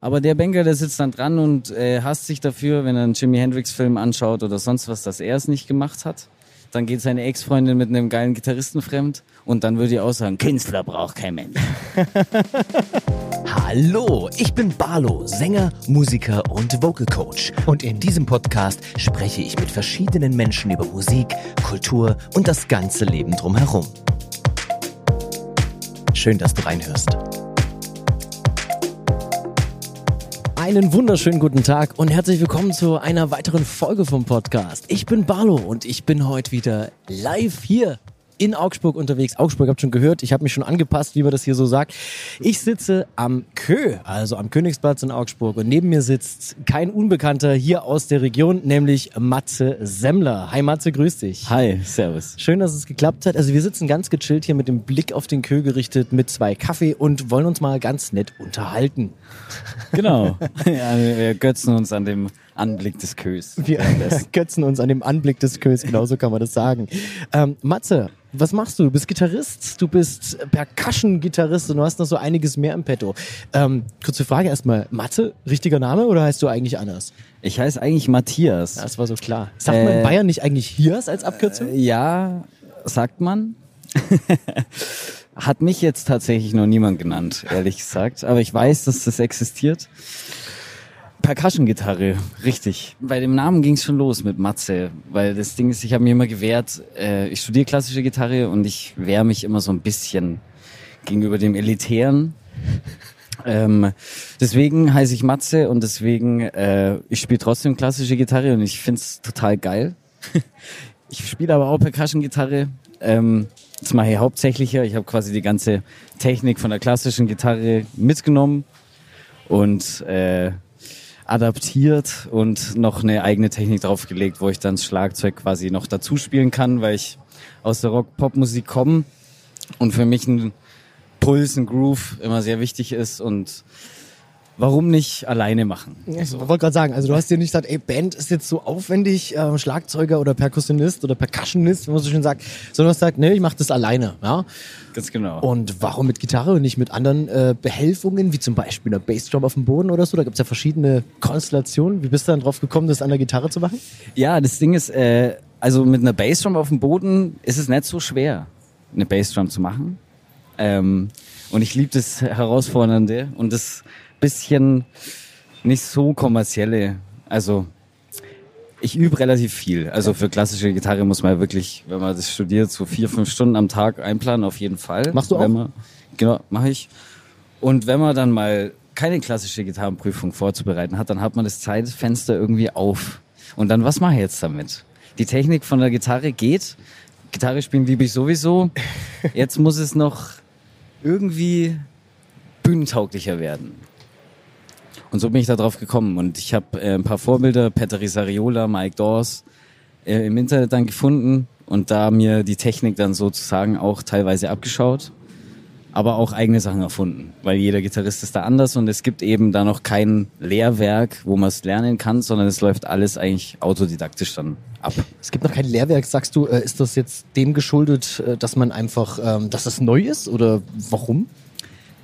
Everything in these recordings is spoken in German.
Aber der Banker, der sitzt dann dran und äh, hasst sich dafür, wenn er einen Jimi Hendrix-Film anschaut oder sonst was, dass er es nicht gemacht hat. Dann geht seine Ex-Freundin mit einem geilen Gitarristen fremd und dann würde ich auch sagen, Künstler braucht kein Mensch. Hallo, ich bin Barlo, Sänger, Musiker und Vocal Coach. Und in diesem Podcast spreche ich mit verschiedenen Menschen über Musik, Kultur und das ganze Leben drumherum. Schön, dass du reinhörst. Einen wunderschönen guten Tag und herzlich willkommen zu einer weiteren Folge vom Podcast. Ich bin Barlo und ich bin heute wieder live hier in Augsburg unterwegs. Augsburg habt schon gehört, ich habe mich schon angepasst, wie man das hier so sagt. Ich sitze am Kö, also am Königsplatz in Augsburg und neben mir sitzt kein Unbekannter hier aus der Region, nämlich Matze Semmler. Hi Matze, grüß dich. Hi, servus. Schön, dass es geklappt hat. Also wir sitzen ganz gechillt hier mit dem Blick auf den Kö gerichtet mit zwei Kaffee und wollen uns mal ganz nett unterhalten. Genau. Ja, wir götzen uns an dem Anblick des Kös. Wir götzen uns an dem Anblick des Kös, genauso kann man das sagen. Ähm, Matze, was machst du? Du bist Gitarrist, du bist Percussion-Gitarrist und du hast noch so einiges mehr im Petto. Ähm, kurze Frage erstmal. Matze, richtiger Name oder heißt du eigentlich anders? Ich heiße eigentlich Matthias. Das war so klar. Sagt man in Äh, Bayern nicht eigentlich Hias als Abkürzung? Äh, Ja, sagt man. Hat mich jetzt tatsächlich noch niemand genannt, ehrlich gesagt. Aber ich weiß, dass das existiert. Percussion-Gitarre, richtig. Bei dem Namen ging es schon los mit Matze, weil das Ding ist, ich habe mir immer gewehrt, äh, ich studiere klassische Gitarre und ich wehre mich immer so ein bisschen gegenüber dem Elitären. Ähm, deswegen heiße ich Matze und deswegen, äh, ich spiele trotzdem klassische Gitarre und ich find's total geil. ich spiele aber auch Percussion-Gitarre. Ähm, das mache ich hauptsächlicher. Ich habe quasi die ganze Technik von der klassischen Gitarre mitgenommen und äh, adaptiert und noch eine eigene Technik draufgelegt, wo ich dann das Schlagzeug quasi noch dazu spielen kann, weil ich aus der Rock-Pop-Musik komme und für mich ein Puls, ein Groove immer sehr wichtig ist und warum nicht alleine machen? Ich wollte gerade sagen, also du hast dir nicht gesagt, ey, Band ist jetzt so aufwendig, äh, Schlagzeuger oder Perkussionist oder Percussionist, wie man so schön sagt, sondern du hast gesagt, nee, ich mache das alleine. Ja? Ganz genau. Und warum mit Gitarre und nicht mit anderen äh, Behelfungen, wie zum Beispiel einer Bassdrum auf dem Boden oder so? Da gibt's ja verschiedene Konstellationen. Wie bist du dann drauf gekommen, das an der Gitarre zu machen? Ja, das Ding ist, äh, also mit einer Bassdrum auf dem Boden ist es nicht so schwer, eine Bassdrum zu machen. Ähm, und ich liebe das Herausfordernde und das bisschen nicht so kommerzielle. Also ich übe relativ viel. Also für klassische Gitarre muss man ja wirklich, wenn man das studiert, so vier, fünf Stunden am Tag einplanen, auf jeden Fall. Machst du auch? Man, genau, mache ich. Und wenn man dann mal keine klassische Gitarrenprüfung vorzubereiten hat, dann hat man das Zeitfenster irgendwie auf. Und dann, was mache ich jetzt damit? Die Technik von der Gitarre geht. Gitarre spielen liebe ich sowieso. Jetzt muss es noch irgendwie bühnentauglicher werden. Und so bin ich da drauf gekommen. Und ich habe äh, ein paar Vorbilder, Petteri Sariola, Mike Dawes, äh, im Internet dann gefunden und da mir die Technik dann sozusagen auch teilweise abgeschaut, aber auch eigene Sachen erfunden, weil jeder Gitarrist ist da anders und es gibt eben da noch kein Lehrwerk, wo man es lernen kann, sondern es läuft alles eigentlich autodidaktisch dann ab. Es gibt noch kein Lehrwerk. Sagst du, äh, ist das jetzt dem geschuldet, äh, dass man einfach, ähm, dass das neu ist oder warum?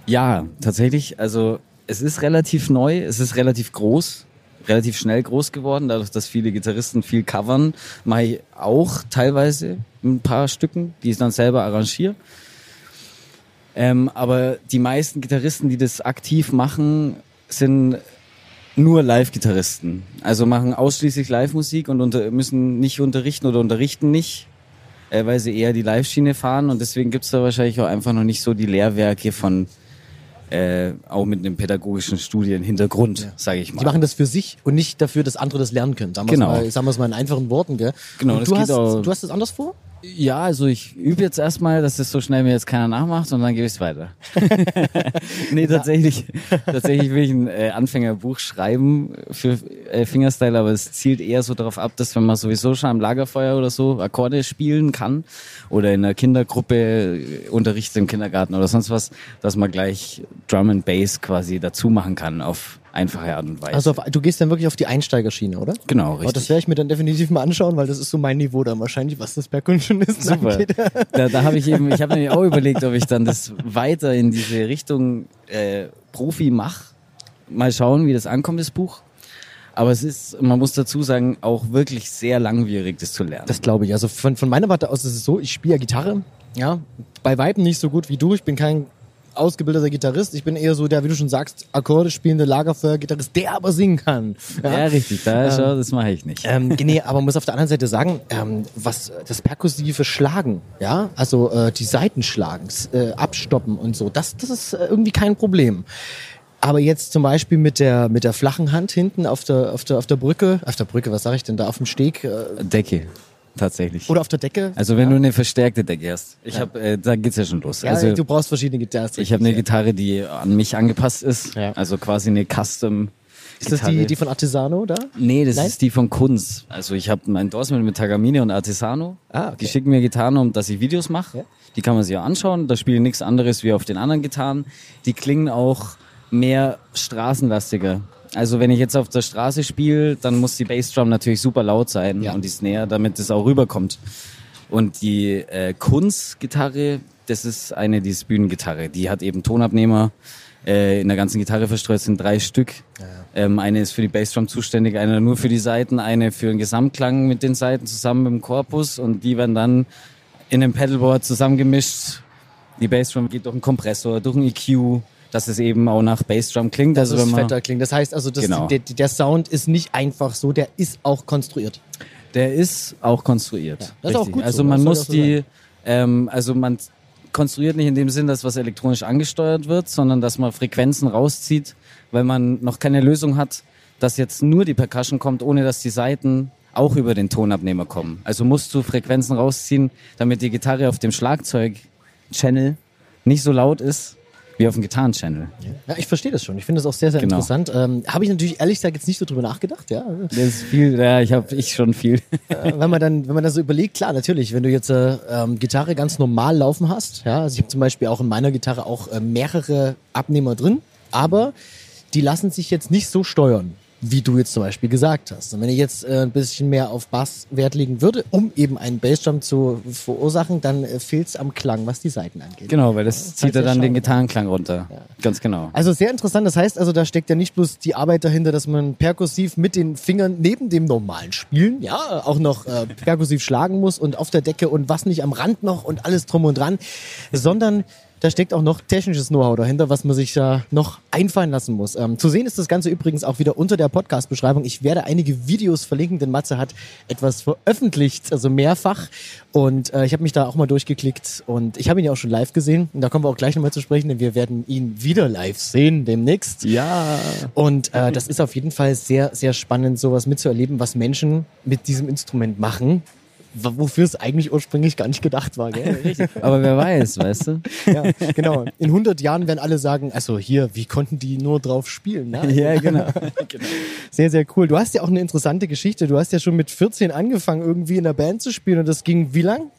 Ja, tatsächlich. Also es ist relativ neu, es ist relativ groß, relativ schnell groß geworden, dadurch, dass viele Gitarristen viel covern, mache ich auch teilweise ein paar Stücken, die ich dann selber arrangiere. Ähm, aber die meisten Gitarristen, die das aktiv machen, sind nur Live-Gitarristen. Also machen ausschließlich Live-Musik und unter, müssen nicht unterrichten oder unterrichten nicht, äh, weil sie eher die Live-Schiene fahren. Und deswegen gibt's da wahrscheinlich auch einfach noch nicht so die Lehrwerke von äh, auch mit einem pädagogischen Studienhintergrund, ja. sage ich mal. Die machen das für sich und nicht dafür, dass andere das lernen können. Sagen wir Genau. mal, sagen wir es mal in einfachen Worten, gell? Genau, Und du hast, auch- du hast das anders vor? Ja, also ich übe jetzt erstmal, dass das so schnell mir jetzt keiner nachmacht und dann gebe ich es weiter. nee, tatsächlich, tatsächlich will ich ein äh, Anfängerbuch schreiben für äh, Fingerstyle, aber es zielt eher so darauf ab, dass wenn man sowieso schon am Lagerfeuer oder so Akkorde spielen kann oder in einer Kindergruppe äh, unterrichtet im Kindergarten oder sonst was, dass man gleich Drum and Bass quasi dazu machen kann auf einfache Art und Weise. Also auf, du gehst dann wirklich auf die Einsteigerschiene, oder? genau, Aber richtig. das werde ich mir dann definitiv mal anschauen, weil das ist so mein Niveau dann wahrscheinlich, was das Percussionisten Super. angeht. Da, da habe ich eben, ich habe nämlich auch überlegt, ob ich dann das weiter in diese Richtung äh, Profi mache mal schauen, wie das ankommt, das Buch. Aber es ist, man muss dazu sagen, auch wirklich sehr langwierig, das zu lernen. Das glaube ich. Also von, von meiner Warte aus ist es so, ich spiele ja Gitarre. Ja, bei Weitem nicht so gut wie du. Ich bin kein ausgebildeter Gitarrist. Ich bin eher so der, wie du schon sagst, Akkorde spielende Lagerfeuer-Gitarrist, der aber singen kann. Ja, richtig. Da, schau, das mache ich nicht. Ähm, nee, aber man muss auf der anderen Seite sagen, ähm, was das perkussive Schlagen, ja, also äh, die Seitenschlagen, äh, abstoppen und so, das, das ist äh, irgendwie kein Problem. Aber jetzt zum Beispiel mit der mit der flachen Hand hinten auf der auf der auf der Brücke, auf der Brücke, was sage ich denn da auf dem Steg äh, Decke. Tatsächlich. oder auf der Decke? Also wenn du eine verstärkte Decke hast. Ich hab, äh, da geht's ja schon los. Ja, also du brauchst verschiedene Gitarren. ich habe eine Gitarre, die an mich angepasst ist. Ja. Also quasi eine Custom. Ist das die, die von Artisano da? Nee, das Nein? ist die von Kunz. Also ich habe ein Endorsement mit Tagamine und Artisano. Ah, okay. Die schicken mir Gitarren, um dass ich Videos mache. Ja. Die kann man sich auch anschauen. Da spiele ich nichts anderes wie auf den anderen Gitarren. Die klingen auch mehr straßenlastiger. Also wenn ich jetzt auf der Straße spiele, dann muss die Bassdrum natürlich super laut sein Ja. und die Snare, damit es auch rüberkommt. Und die äh, Kunz-Gitarre, das ist eine, die ist Bühnengitarre. Die hat eben Tonabnehmer äh, in der ganzen Gitarre verstreut, sind drei Stück. Ähm, eine ist für die Bassdrum zuständig, eine nur für die Seiten, eine für den Gesamtklang mit den Seiten zusammen mit dem Korpus und die werden dann in einem Pedalboard zusammengemischt. Die Bassdrum geht durch einen Kompressor, durch einen EQ, dass es eben auch nach Bassdrum klingt. dass also es wenn man, fetter klingt. Das heißt also, Genau. der, der Sound ist nicht einfach so, der ist auch konstruiert. Der ist auch konstruiert. Ja, das ist auch gut so, Also das man muss so die, ähm, also man konstruiert nicht in dem Sinn, dass was elektronisch angesteuert wird, sondern dass man Frequenzen rauszieht, weil man noch keine Lösung hat, dass jetzt nur die Percussion kommt, ohne dass die Saiten auch über den Tonabnehmer kommen. Also musst du Frequenzen rausziehen, damit die Gitarre auf dem Schlagzeug-Channel nicht so laut ist wie auf dem Gitarren-Channel. Ja, ich verstehe das schon. Ich finde das auch sehr, sehr Genau. interessant. Ähm, Habe ich natürlich ehrlich gesagt jetzt nicht so drüber nachgedacht, ja. Das ist viel, ja, ich habe ich schon viel. Äh, wenn man dann, wenn man dann so überlegt, klar, natürlich, wenn du jetzt äh, ähm, Gitarre ganz normal laufen hast, ja, also ich habe zum Beispiel auch in meiner Gitarre auch äh, mehrere Abnehmer drin, aber die lassen sich jetzt nicht so steuern, wie du jetzt zum Beispiel gesagt hast. Und wenn ich jetzt äh, ein bisschen mehr auf Bass Wert legen würde, um eben einen Bassdrum zu verursachen, dann äh, fehlt es am Klang, was die Seiten angeht. Genau, weil das zieht sehr er dann den. Gitarrenklang runter. Ganz genau. Also sehr interessant. Das heißt also, da steckt ja nicht bloß die Arbeit dahinter, dass man perkussiv mit den Fingern neben dem normalen Spielen, ja, auch noch äh, perkussiv schlagen muss und auf der Decke und was nicht am Rand noch und alles drum und dran, sondern da steckt auch noch technisches Know-how dahinter, was man sich da noch einfallen lassen muss. Ähm, zu sehen ist das Ganze übrigens auch wieder unter der Podcast-Beschreibung. Ich werde einige Videos verlinken, denn Matze hat etwas veröffentlicht, also mehrfach. Und äh, ich habe mich da auch mal durchgeklickt und ich habe ihn ja auch schon live gesehen. Und da kommen wir auch gleich nochmal zu sprechen, denn wir werden ihn wieder live sehen demnächst. Ja. Und äh, das ist auf jeden Fall sehr, sehr spannend, sowas mitzuerleben, was Menschen mit diesem Instrument machen, wofür es eigentlich ursprünglich gar nicht gedacht war. Gell? Aber wer weiß, weißt du? ja, genau. In 100 Jahren werden alle sagen, also hier, wie konnten die nur drauf spielen? Ne? Ja, genau. Sehr, sehr cool. Du hast ja auch eine interessante Geschichte. Du hast ja schon mit 14 angefangen, irgendwie in der Band zu spielen und das ging wie lang?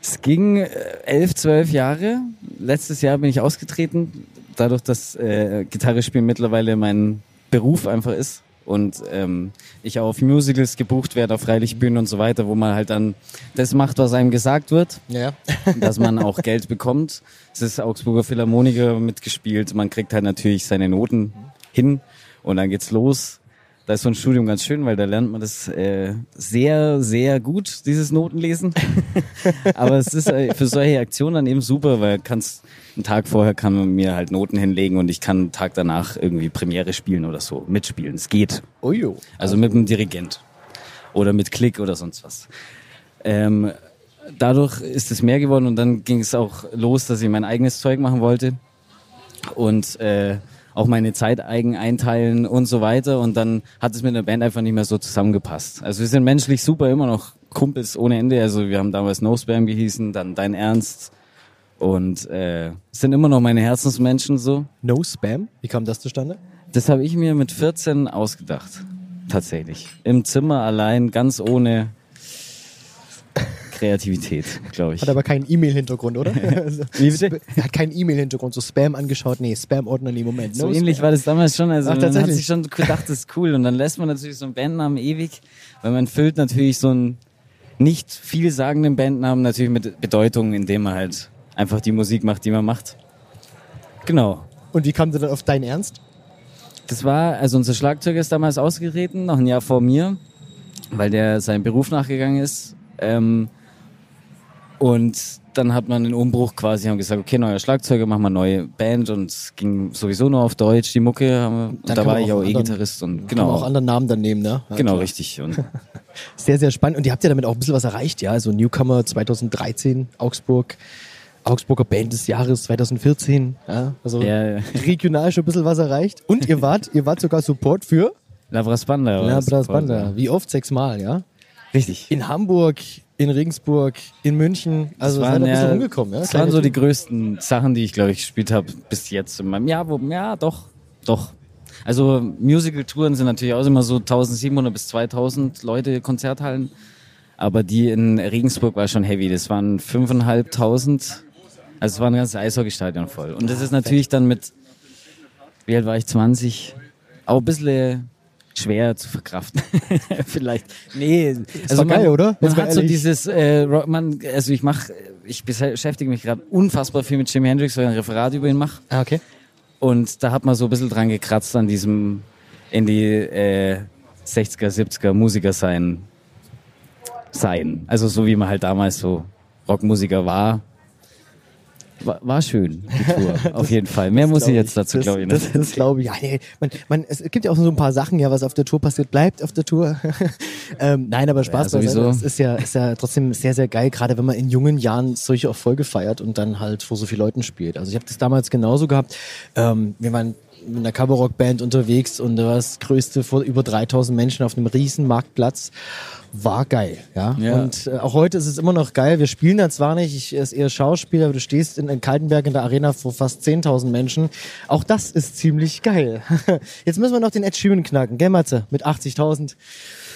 Es ging äh, elf, zwölf Jahre. Letztes Jahr bin ich ausgetreten, dadurch, dass äh, Gitarre spielen mittlerweile mein Beruf einfach ist und ähm, ich auch auf Musicals gebucht werde, auf Freilichtbühnen und so weiter, wo man halt dann das macht, was einem gesagt wird, Ja. dass man auch Geld bekommt. Es ist Augsburger Philharmoniker mitgespielt, man kriegt halt natürlich seine Noten hin und dann geht's los. Da ist so ein Studium ganz schön, weil da lernt man das äh, sehr, sehr gut, dieses Notenlesen. Aber es ist äh, für solche Aktionen dann eben super, weil kannst einen Tag vorher kann man mir halt Noten hinlegen und ich kann einen Tag danach irgendwie Premiere spielen oder so, mitspielen. Es geht. Ojo. Also mit einem Dirigent oder mit Klick oder sonst was. Ähm, dadurch ist es mehr geworden und dann ging es auch los, dass ich mein eigenes Zeug machen wollte und äh, auch meine Zeit eigen einteilen und so weiter. Und dann hat es mit der Band einfach nicht mehr so zusammengepasst. Also wir sind menschlich super immer noch Kumpels ohne Ende. Also wir haben damals No Spam gehießen, dann Dein Ernst und äh, sind immer noch meine Herzensmenschen so. No Spam? Wie kam das zustande? Das habe ich mir mit 14 ausgedacht. Tatsächlich. Im Zimmer allein, ganz ohne Kreativität, glaube ich. Hat aber keinen E-Mail-Hintergrund, oder? Wie bitte? Er hat keinen E-Mail-Hintergrund, so Spam angeschaut. Nee, Spam-Ordner, nee, Moment. So No ähnlich Spam. war das damals schon. Also Ach, man hat sich schon gedacht, das ist cool. Und dann lässt man natürlich so einen Bandnamen ewig, weil man füllt natürlich so einen nicht vielsagenden Bandnamen natürlich mit Bedeutung, indem man halt einfach die Musik macht, die man macht. Genau. Und wie kam du dann auf dein Ernst? Das war, also unser Schlagzeuger ist damals ausgetreten, noch ein Jahr vor mir, weil der seinem Beruf nachgegangen ist. Ähm, und dann hat man den Umbruch quasi, haben gesagt, okay, neuer Schlagzeuger, machen wir neue Band und es ging sowieso nur auf Deutsch, die Mucke. Haben wir, da war ich auch E-Gitarrist und genau. Kann man auch anderen Namen dann nehmen, ne? Ja, genau, klar. richtig. Und sehr, sehr spannend. Und ihr habt ja damit auch ein bisschen was erreicht, ja? Also Newcomer 2013, Augsburg. Augsburger Band des Jahres 2014. Ja, also ja, ja. regional schon ein bisschen was erreicht. Und ihr wart, ihr wart sogar Support für Lavras Banda. Lavras Banda. Wie oft? Sechsmal, ja? Richtig. In Hamburg, in Regensburg, in München. Also das waren, ein bisschen rumgekommen. Ja? Das waren so die größten Sachen, die ich, glaube ich, gespielt habe bis jetzt in meinem Jahr. Wo, ja, doch, doch. Also Musical-Touren sind natürlich auch immer so 1700 bis 2000 Leute Konzerthallen. Aber die in Regensburg war schon heavy. Das waren 5.500 also es war ein ganzes Eishockeystadion voll. Und das ist natürlich dann mit, wie alt war ich, 20, auch ein bisschen schwer zu verkraften. Vielleicht. Nee, das also man, geil, oder? Man hat so dieses, äh, man, also ich mache, ich beschäftige mich gerade unfassbar viel mit Jimi Hendrix, weil ich ein Referat über ihn mache. Ah, okay. Und da hat man so ein bisschen dran gekratzt an diesem in die äh, 60er, 70er Musiker sein. Sein. Also so wie man halt damals so Rockmusiker war, war, war schön, die Tour, das, auf jeden Fall. Mehr muss ich jetzt dazu, glaube ich. Nicht. Das, das glaube ich. Ja, nee, man, man, es gibt ja auch so ein paar Sachen, ja, was auf der Tour passiert, bleibt auf der Tour. ähm, nein, aber Spaß ja, sowieso. Es ist ja, ist ja trotzdem sehr, sehr geil, gerade wenn man in jungen Jahren solche Erfolge feiert und dann halt vor so vielen Leuten spielt. Also ich habe das damals genauso gehabt. Ähm, wir waren mit einer Coverrock-Band unterwegs und da war das größte vor über 3000 Menschen auf einem riesen Marktplatz war geil, ja. ja. Und äh, auch heute ist es immer noch geil. Wir spielen da zwar nicht, ich ist eher Schauspieler, aber du stehst in, in Kaltenberg in der Arena vor fast 10.000 Menschen. Auch das ist ziemlich geil. Jetzt müssen wir noch den Ed Sheeran knacken, gell Matze? Mit 80.000.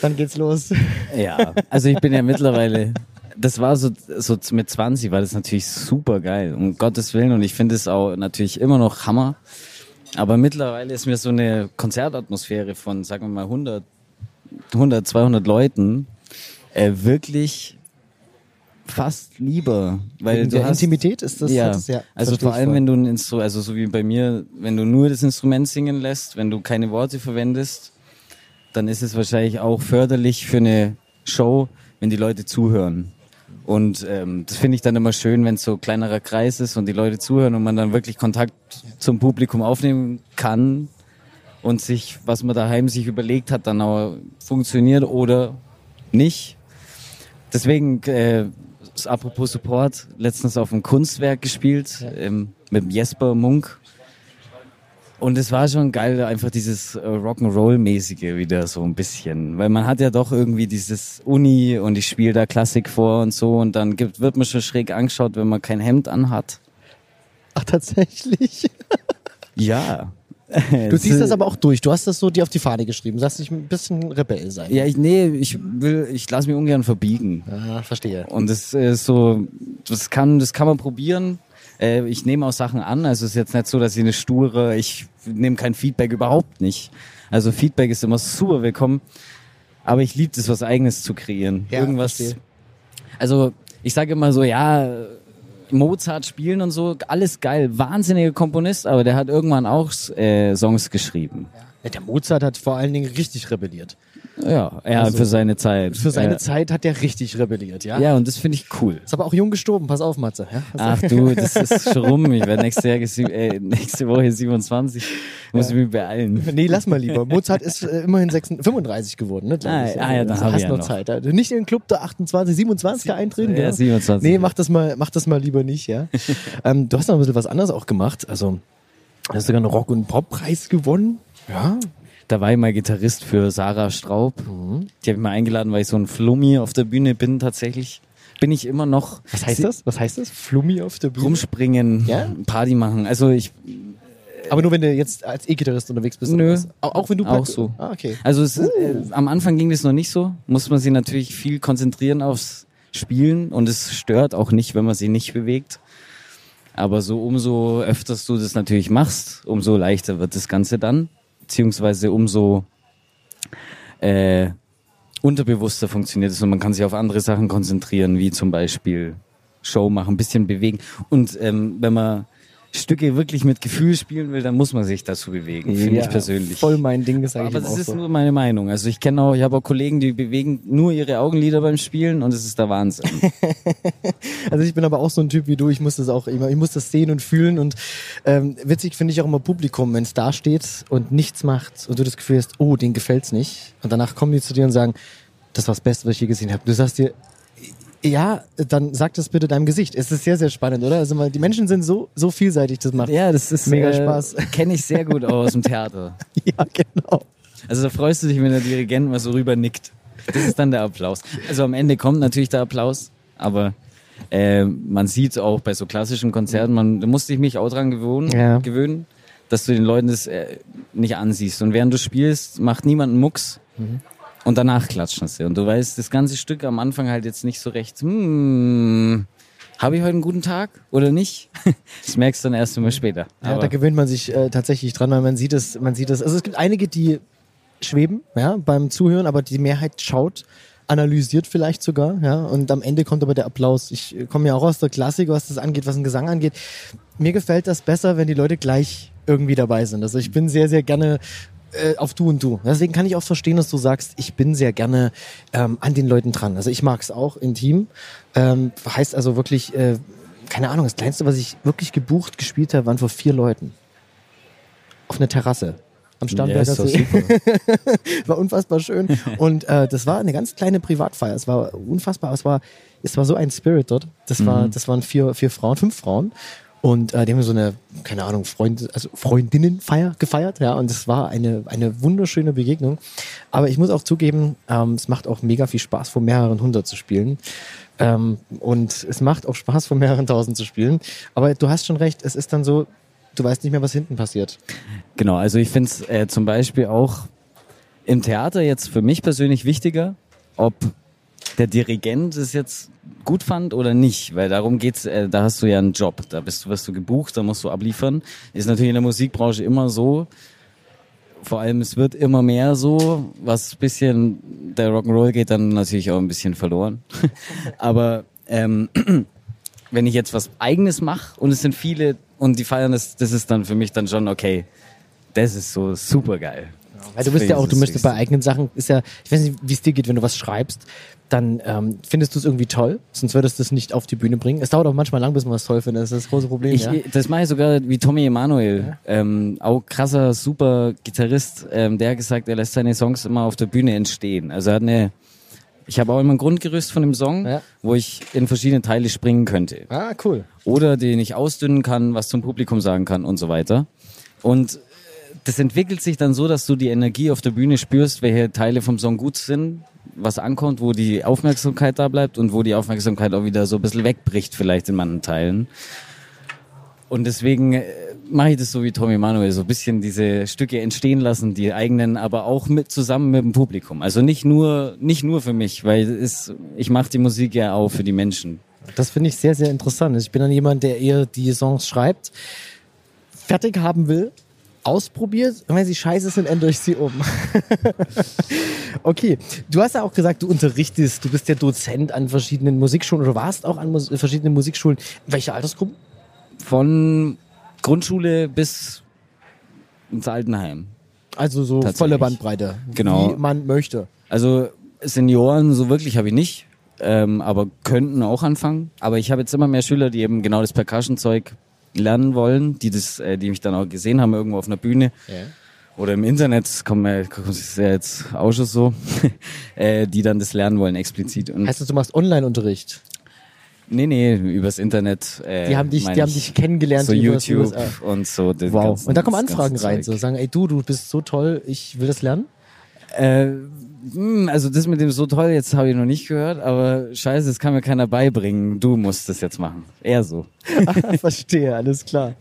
Dann geht's los. Ja, also ich bin ja mittlerweile das war so, so mit 20 war das natürlich super geil, um Gottes Willen. Und ich finde es auch natürlich immer noch Hammer. Aber mittlerweile ist mir so eine Konzertatmosphäre von, sagen wir mal, 100 100, 200 Leuten äh, wirklich fast lieber, weil In du hast, Intimität ist das, ja, das ja also vor allem wenn du ein Instrument, also so wie bei mir, wenn du nur das Instrument singen lässt, wenn du keine Worte verwendest, dann ist es wahrscheinlich auch förderlich für eine Show, wenn die Leute zuhören. Und ähm, das finde ich dann immer schön, wenn es so kleinerer Kreis ist und die Leute zuhören und man dann wirklich Kontakt zum Publikum aufnehmen kann und sich, was man daheim sich überlegt hat, dann auch funktioniert oder nicht. Deswegen, äh, apropos Support, letztens auf einem Kunstwerk gespielt ähm, mit Jesper Munk. Und es war schon geil, einfach dieses äh, Rock'n'Roll-mäßige wieder so ein bisschen. Weil man hat ja doch irgendwie dieses Uni und ich spiele da Klassik vor und so und dann gibt, wird man schon schräg angeschaut, wenn man kein Hemd anhat. Ach, tatsächlich? ja. Du ziehst das aber auch durch. Du hast das so dir auf die Fahne geschrieben. Du sagst nicht ein bisschen Rebell sein. Ja, ich, nee, ich will, ich lasse mich ungern verbiegen. Aha, verstehe. Und das ist so, das kann, das kann man probieren. Äh, ich nehme auch Sachen an. Also es ist jetzt nicht so, dass ich eine sture, ich nehme kein Feedback überhaupt nicht. Also Feedback ist immer super willkommen. Aber ich liebe es, was Eigenes zu kreieren. Ja, Irgendwas. Verstehe. Also ich sage immer so, ja, Mozart spielen und so, alles geil, wahnsinniger Komponist, aber der hat irgendwann auch äh, Songs geschrieben. Ja, der Mozart hat vor allen Dingen richtig rebelliert. Ja, ja also, für seine Zeit. Für seine ja. Zeit hat er richtig rebelliert, ja. Ja, und das finde ich cool. Ist aber auch jung gestorben, pass auf, Matze. Ja? Ach du, das ist schon rum. Ich werde nächste, äh, nächste Woche 27. Muss ja. ich mich beeilen. Nee, lass mal lieber. Mozart ist äh, immerhin 36, 35 geworden, ne? Ah, ich. ah, ja, dann also, hast ja noch Zeit. Also nicht in den Club der 28, 27er eintreten. Ja, 27. Nee, mach das mal, mach das mal lieber nicht, ja. ähm, du hast noch ein bisschen was anderes auch gemacht. Also, du hast sogar einen Rock- und Pop-Preis gewonnen. Ja, da war ich mal Gitarrist für Sarah Straub. Mhm. Die habe ich mal eingeladen, weil ich so ein Flummi auf der Bühne bin tatsächlich. Bin ich immer noch. Was heißt das? Was heißt das? Flummi auf der Bühne? Rumspringen, ja? Party machen. Also ich. Aber nur wenn du jetzt als E-Gitarrist unterwegs bist? Nö. Auch, auch wenn du Auch so. Ah, okay. Also es, uh. äh, am Anfang ging das noch nicht so. Muss man sich natürlich viel konzentrieren aufs Spielen und es stört auch nicht, wenn man sich nicht bewegt. Aber so umso öfters du das natürlich machst, umso leichter wird das Ganze dann beziehungsweise umso äh, unterbewusster funktioniert es und man kann sich auf andere Sachen konzentrieren, wie zum Beispiel Show machen, ein bisschen bewegen. Und ähm, wenn man Stücke wirklich mit Gefühl spielen will, dann muss man sich dazu bewegen, finde Ja, ich persönlich. Voll mein Ding, das sage ich Aber das ist so. nur meine Meinung. Also ich kenne auch, ich habe auch Kollegen, die bewegen nur ihre Augenlider beim Spielen und es ist der Wahnsinn. Also ich bin aber auch so ein Typ wie du, ich muss das auch immer, ich muss das sehen und fühlen und ähm, witzig finde ich auch immer Publikum, wenn es da steht und nichts macht und du das Gefühl hast, oh, denen gefällt's nicht und danach kommen die zu dir und sagen, das war das Beste, was ich je gesehen habe. Du sagst dir, ja, dann sag das bitte deinem Gesicht. Es ist sehr, sehr spannend, oder? Also mal, die Menschen sind so, so vielseitig, das macht. ja, das ist Mega äh, Spaß. Kenne ich sehr gut aus dem Theater. ja genau. Also da freust du dich, wenn der Dirigent mal so rüber nickt. Das ist dann der Applaus. Also am Ende kommt natürlich der Applaus, aber äh, man sieht auch bei so klassischen Konzerten, man da musste ich mich auch dran gewöhnen, Ja. gewöhnen, dass du den Leuten das äh, nicht ansiehst. Und während du spielst, macht niemand einen Mucks. Und danach klatschen sie. Und du weißt das ganze Stück am Anfang halt jetzt nicht so recht, hm, habe ich heute einen guten Tag oder nicht? Das merkst du dann erst immer später. Ja, Aber da gewöhnt man sich äh, tatsächlich dran, weil man sieht es, man sieht es. Also es gibt einige, die schweben, ja, beim Zuhören, aber die Mehrheit schaut, analysiert vielleicht sogar, ja, und am Ende kommt aber der Applaus. Ich komme ja auch aus der Klassik, was das angeht, was den Gesang angeht. Mir gefällt das besser, wenn die Leute gleich irgendwie dabei sind. Also ich bin sehr, sehr gerne äh, auf du und du. Deswegen kann ich auch verstehen, dass du sagst, ich bin sehr gerne ähm, an den Leuten dran. Also ich mag es auch intim. Ähm, heißt also wirklich, äh, keine Ahnung, das Kleinste, was ich wirklich gebucht gespielt habe, waren vor vier Leuten. Auf einer Terrasse. Am ja, Starnberger doch See. war unfassbar schön. Und äh, das war eine ganz kleine Privatfeier. Es war unfassbar. Es war, es war so ein Spirit dort. Das war, das waren vier, vier Frauen, fünf Frauen. Und äh, die haben so eine, keine Ahnung, Freunde, also Freundinnenfeier gefeiert, ja. Und es war eine, eine wunderschöne Begegnung. Aber ich muss auch zugeben, ähm, es macht auch mega viel Spaß, vor mehreren hundert zu spielen. Ähm, und es macht auch Spaß, vor mehreren tausend zu spielen. Aber du hast schon recht, es ist dann so, du weißt nicht mehr, was hinten passiert. Genau, also ich finde es äh, zum Beispiel auch im Theater jetzt für mich persönlich wichtiger, ob der Dirigent es jetzt gut fand oder nicht, weil darum geht's, äh, da hast du ja einen Job, da bist du, wirst du gebucht, da musst du abliefern. Ist natürlich in der Musikbranche immer so, vor allem es wird immer mehr so, was bisschen der Rock'n'Roll geht dann natürlich auch ein bisschen verloren. Aber ähm, wenn ich jetzt was eigenes mache und es sind viele und die feiern das, das ist dann für mich dann schon okay. Das ist so super geil. Weil du bist ja auch, du möchtest bei eigenen Sachen, ist ja, ich weiß nicht, wie es dir geht, wenn du was schreibst, dann ähm, findest du es irgendwie toll, sonst würdest du es nicht auf die Bühne bringen. Es dauert auch manchmal lang, bis man es toll findet, das ist das große Problem. Ich, ja. Das mache ich sogar wie Tommy Emanuel, ähm, auch krasser, super Gitarrist, ähm, der hat gesagt, er lässt seine Songs immer auf der Bühne entstehen. Also er hat eine, ich habe auch immer ein Grundgerüst von dem Song, Ja. wo ich in verschiedene Teile springen könnte. Ah, cool. Oder den ich ausdünnen kann, was zum Publikum sagen kann und so weiter. Und äh, das entwickelt sich dann so, dass du die Energie auf der Bühne spürst, welche Teile vom Song gut sind, was ankommt, wo die Aufmerksamkeit da bleibt und wo die Aufmerksamkeit auch wieder so ein bisschen wegbricht, vielleicht in manchen Teilen. Und deswegen äh, mache ich das so wie Tommy Manuel, so ein bisschen diese Stücke entstehen lassen, die eigenen, aber auch mit zusammen mit dem Publikum. Also nicht nur nicht nur für mich, weil es, ich mache die Musik ja auch für die Menschen. Das finde ich sehr, sehr interessant. Ich bin dann jemand, der eher die Songs schreibt, fertig haben will, ausprobiert und wenn sie scheiße sind, ändere ich sie um. okay, du hast ja auch gesagt, du unterrichtest, du bist ja Dozent an verschiedenen Musikschulen oder warst auch an Mus verschiedenen Musikschulen. Welche Altersgruppen? Von Grundschule bis ins Altenheim. Also so volle Bandbreite, Genau. wie man möchte. Also Senioren so wirklich habe ich nicht, ähm, aber könnten auch anfangen. Aber ich habe jetzt immer mehr Schüler, die eben genau das Percussion-Zeug lernen wollen, die das, äh, die mich dann auch gesehen haben irgendwo auf einer Bühne oder im Internet, kommt mir kommt es ja jetzt auch schon so, äh, die dann das lernen wollen explizit. Und Heißt das, du machst Online-Unterricht? nee, nee, übers Internet. Äh, Die haben dich, die haben ich. dich kennengelernt so YouTube und so. das Wow. Und da kommen das Anfragen rein, so sagen, ey du, du bist so toll, ich will das lernen. Äh, hm, also das mit dem so toll, jetzt habe ich noch nicht gehört, aber scheiße, das kann mir keiner beibringen. Du musst das jetzt machen. Eher so. Ah, Verstehe, alles klar.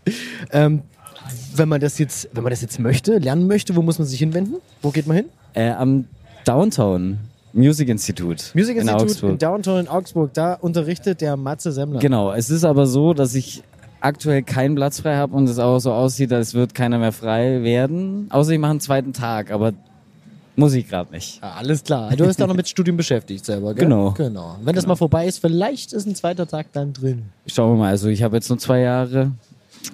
Ähm, wenn man das jetzt, wenn man das jetzt möchte, lernen möchte, wo muss man sich hinwenden? Wo geht man hin? Äh, am Downtown Music Institute Music in Institute Augsburg. in Downtown in Augsburg. Da unterrichtet der Matze Semmler. genau, es ist aber so, dass ich aktuell keinen Platz frei habe und es auch so aussieht, als wird keiner mehr frei werden. Außer ich mache einen zweiten Tag, aber muss ich gerade nicht. Ah, alles klar. Du bist auch noch mit Studium beschäftigt selber, gell? Genau. Genau. Wenn das mal vorbei ist, vielleicht ist ein zweiter Tag dann drin. Schauen wir mal, also ich habe jetzt nur zwei Jahre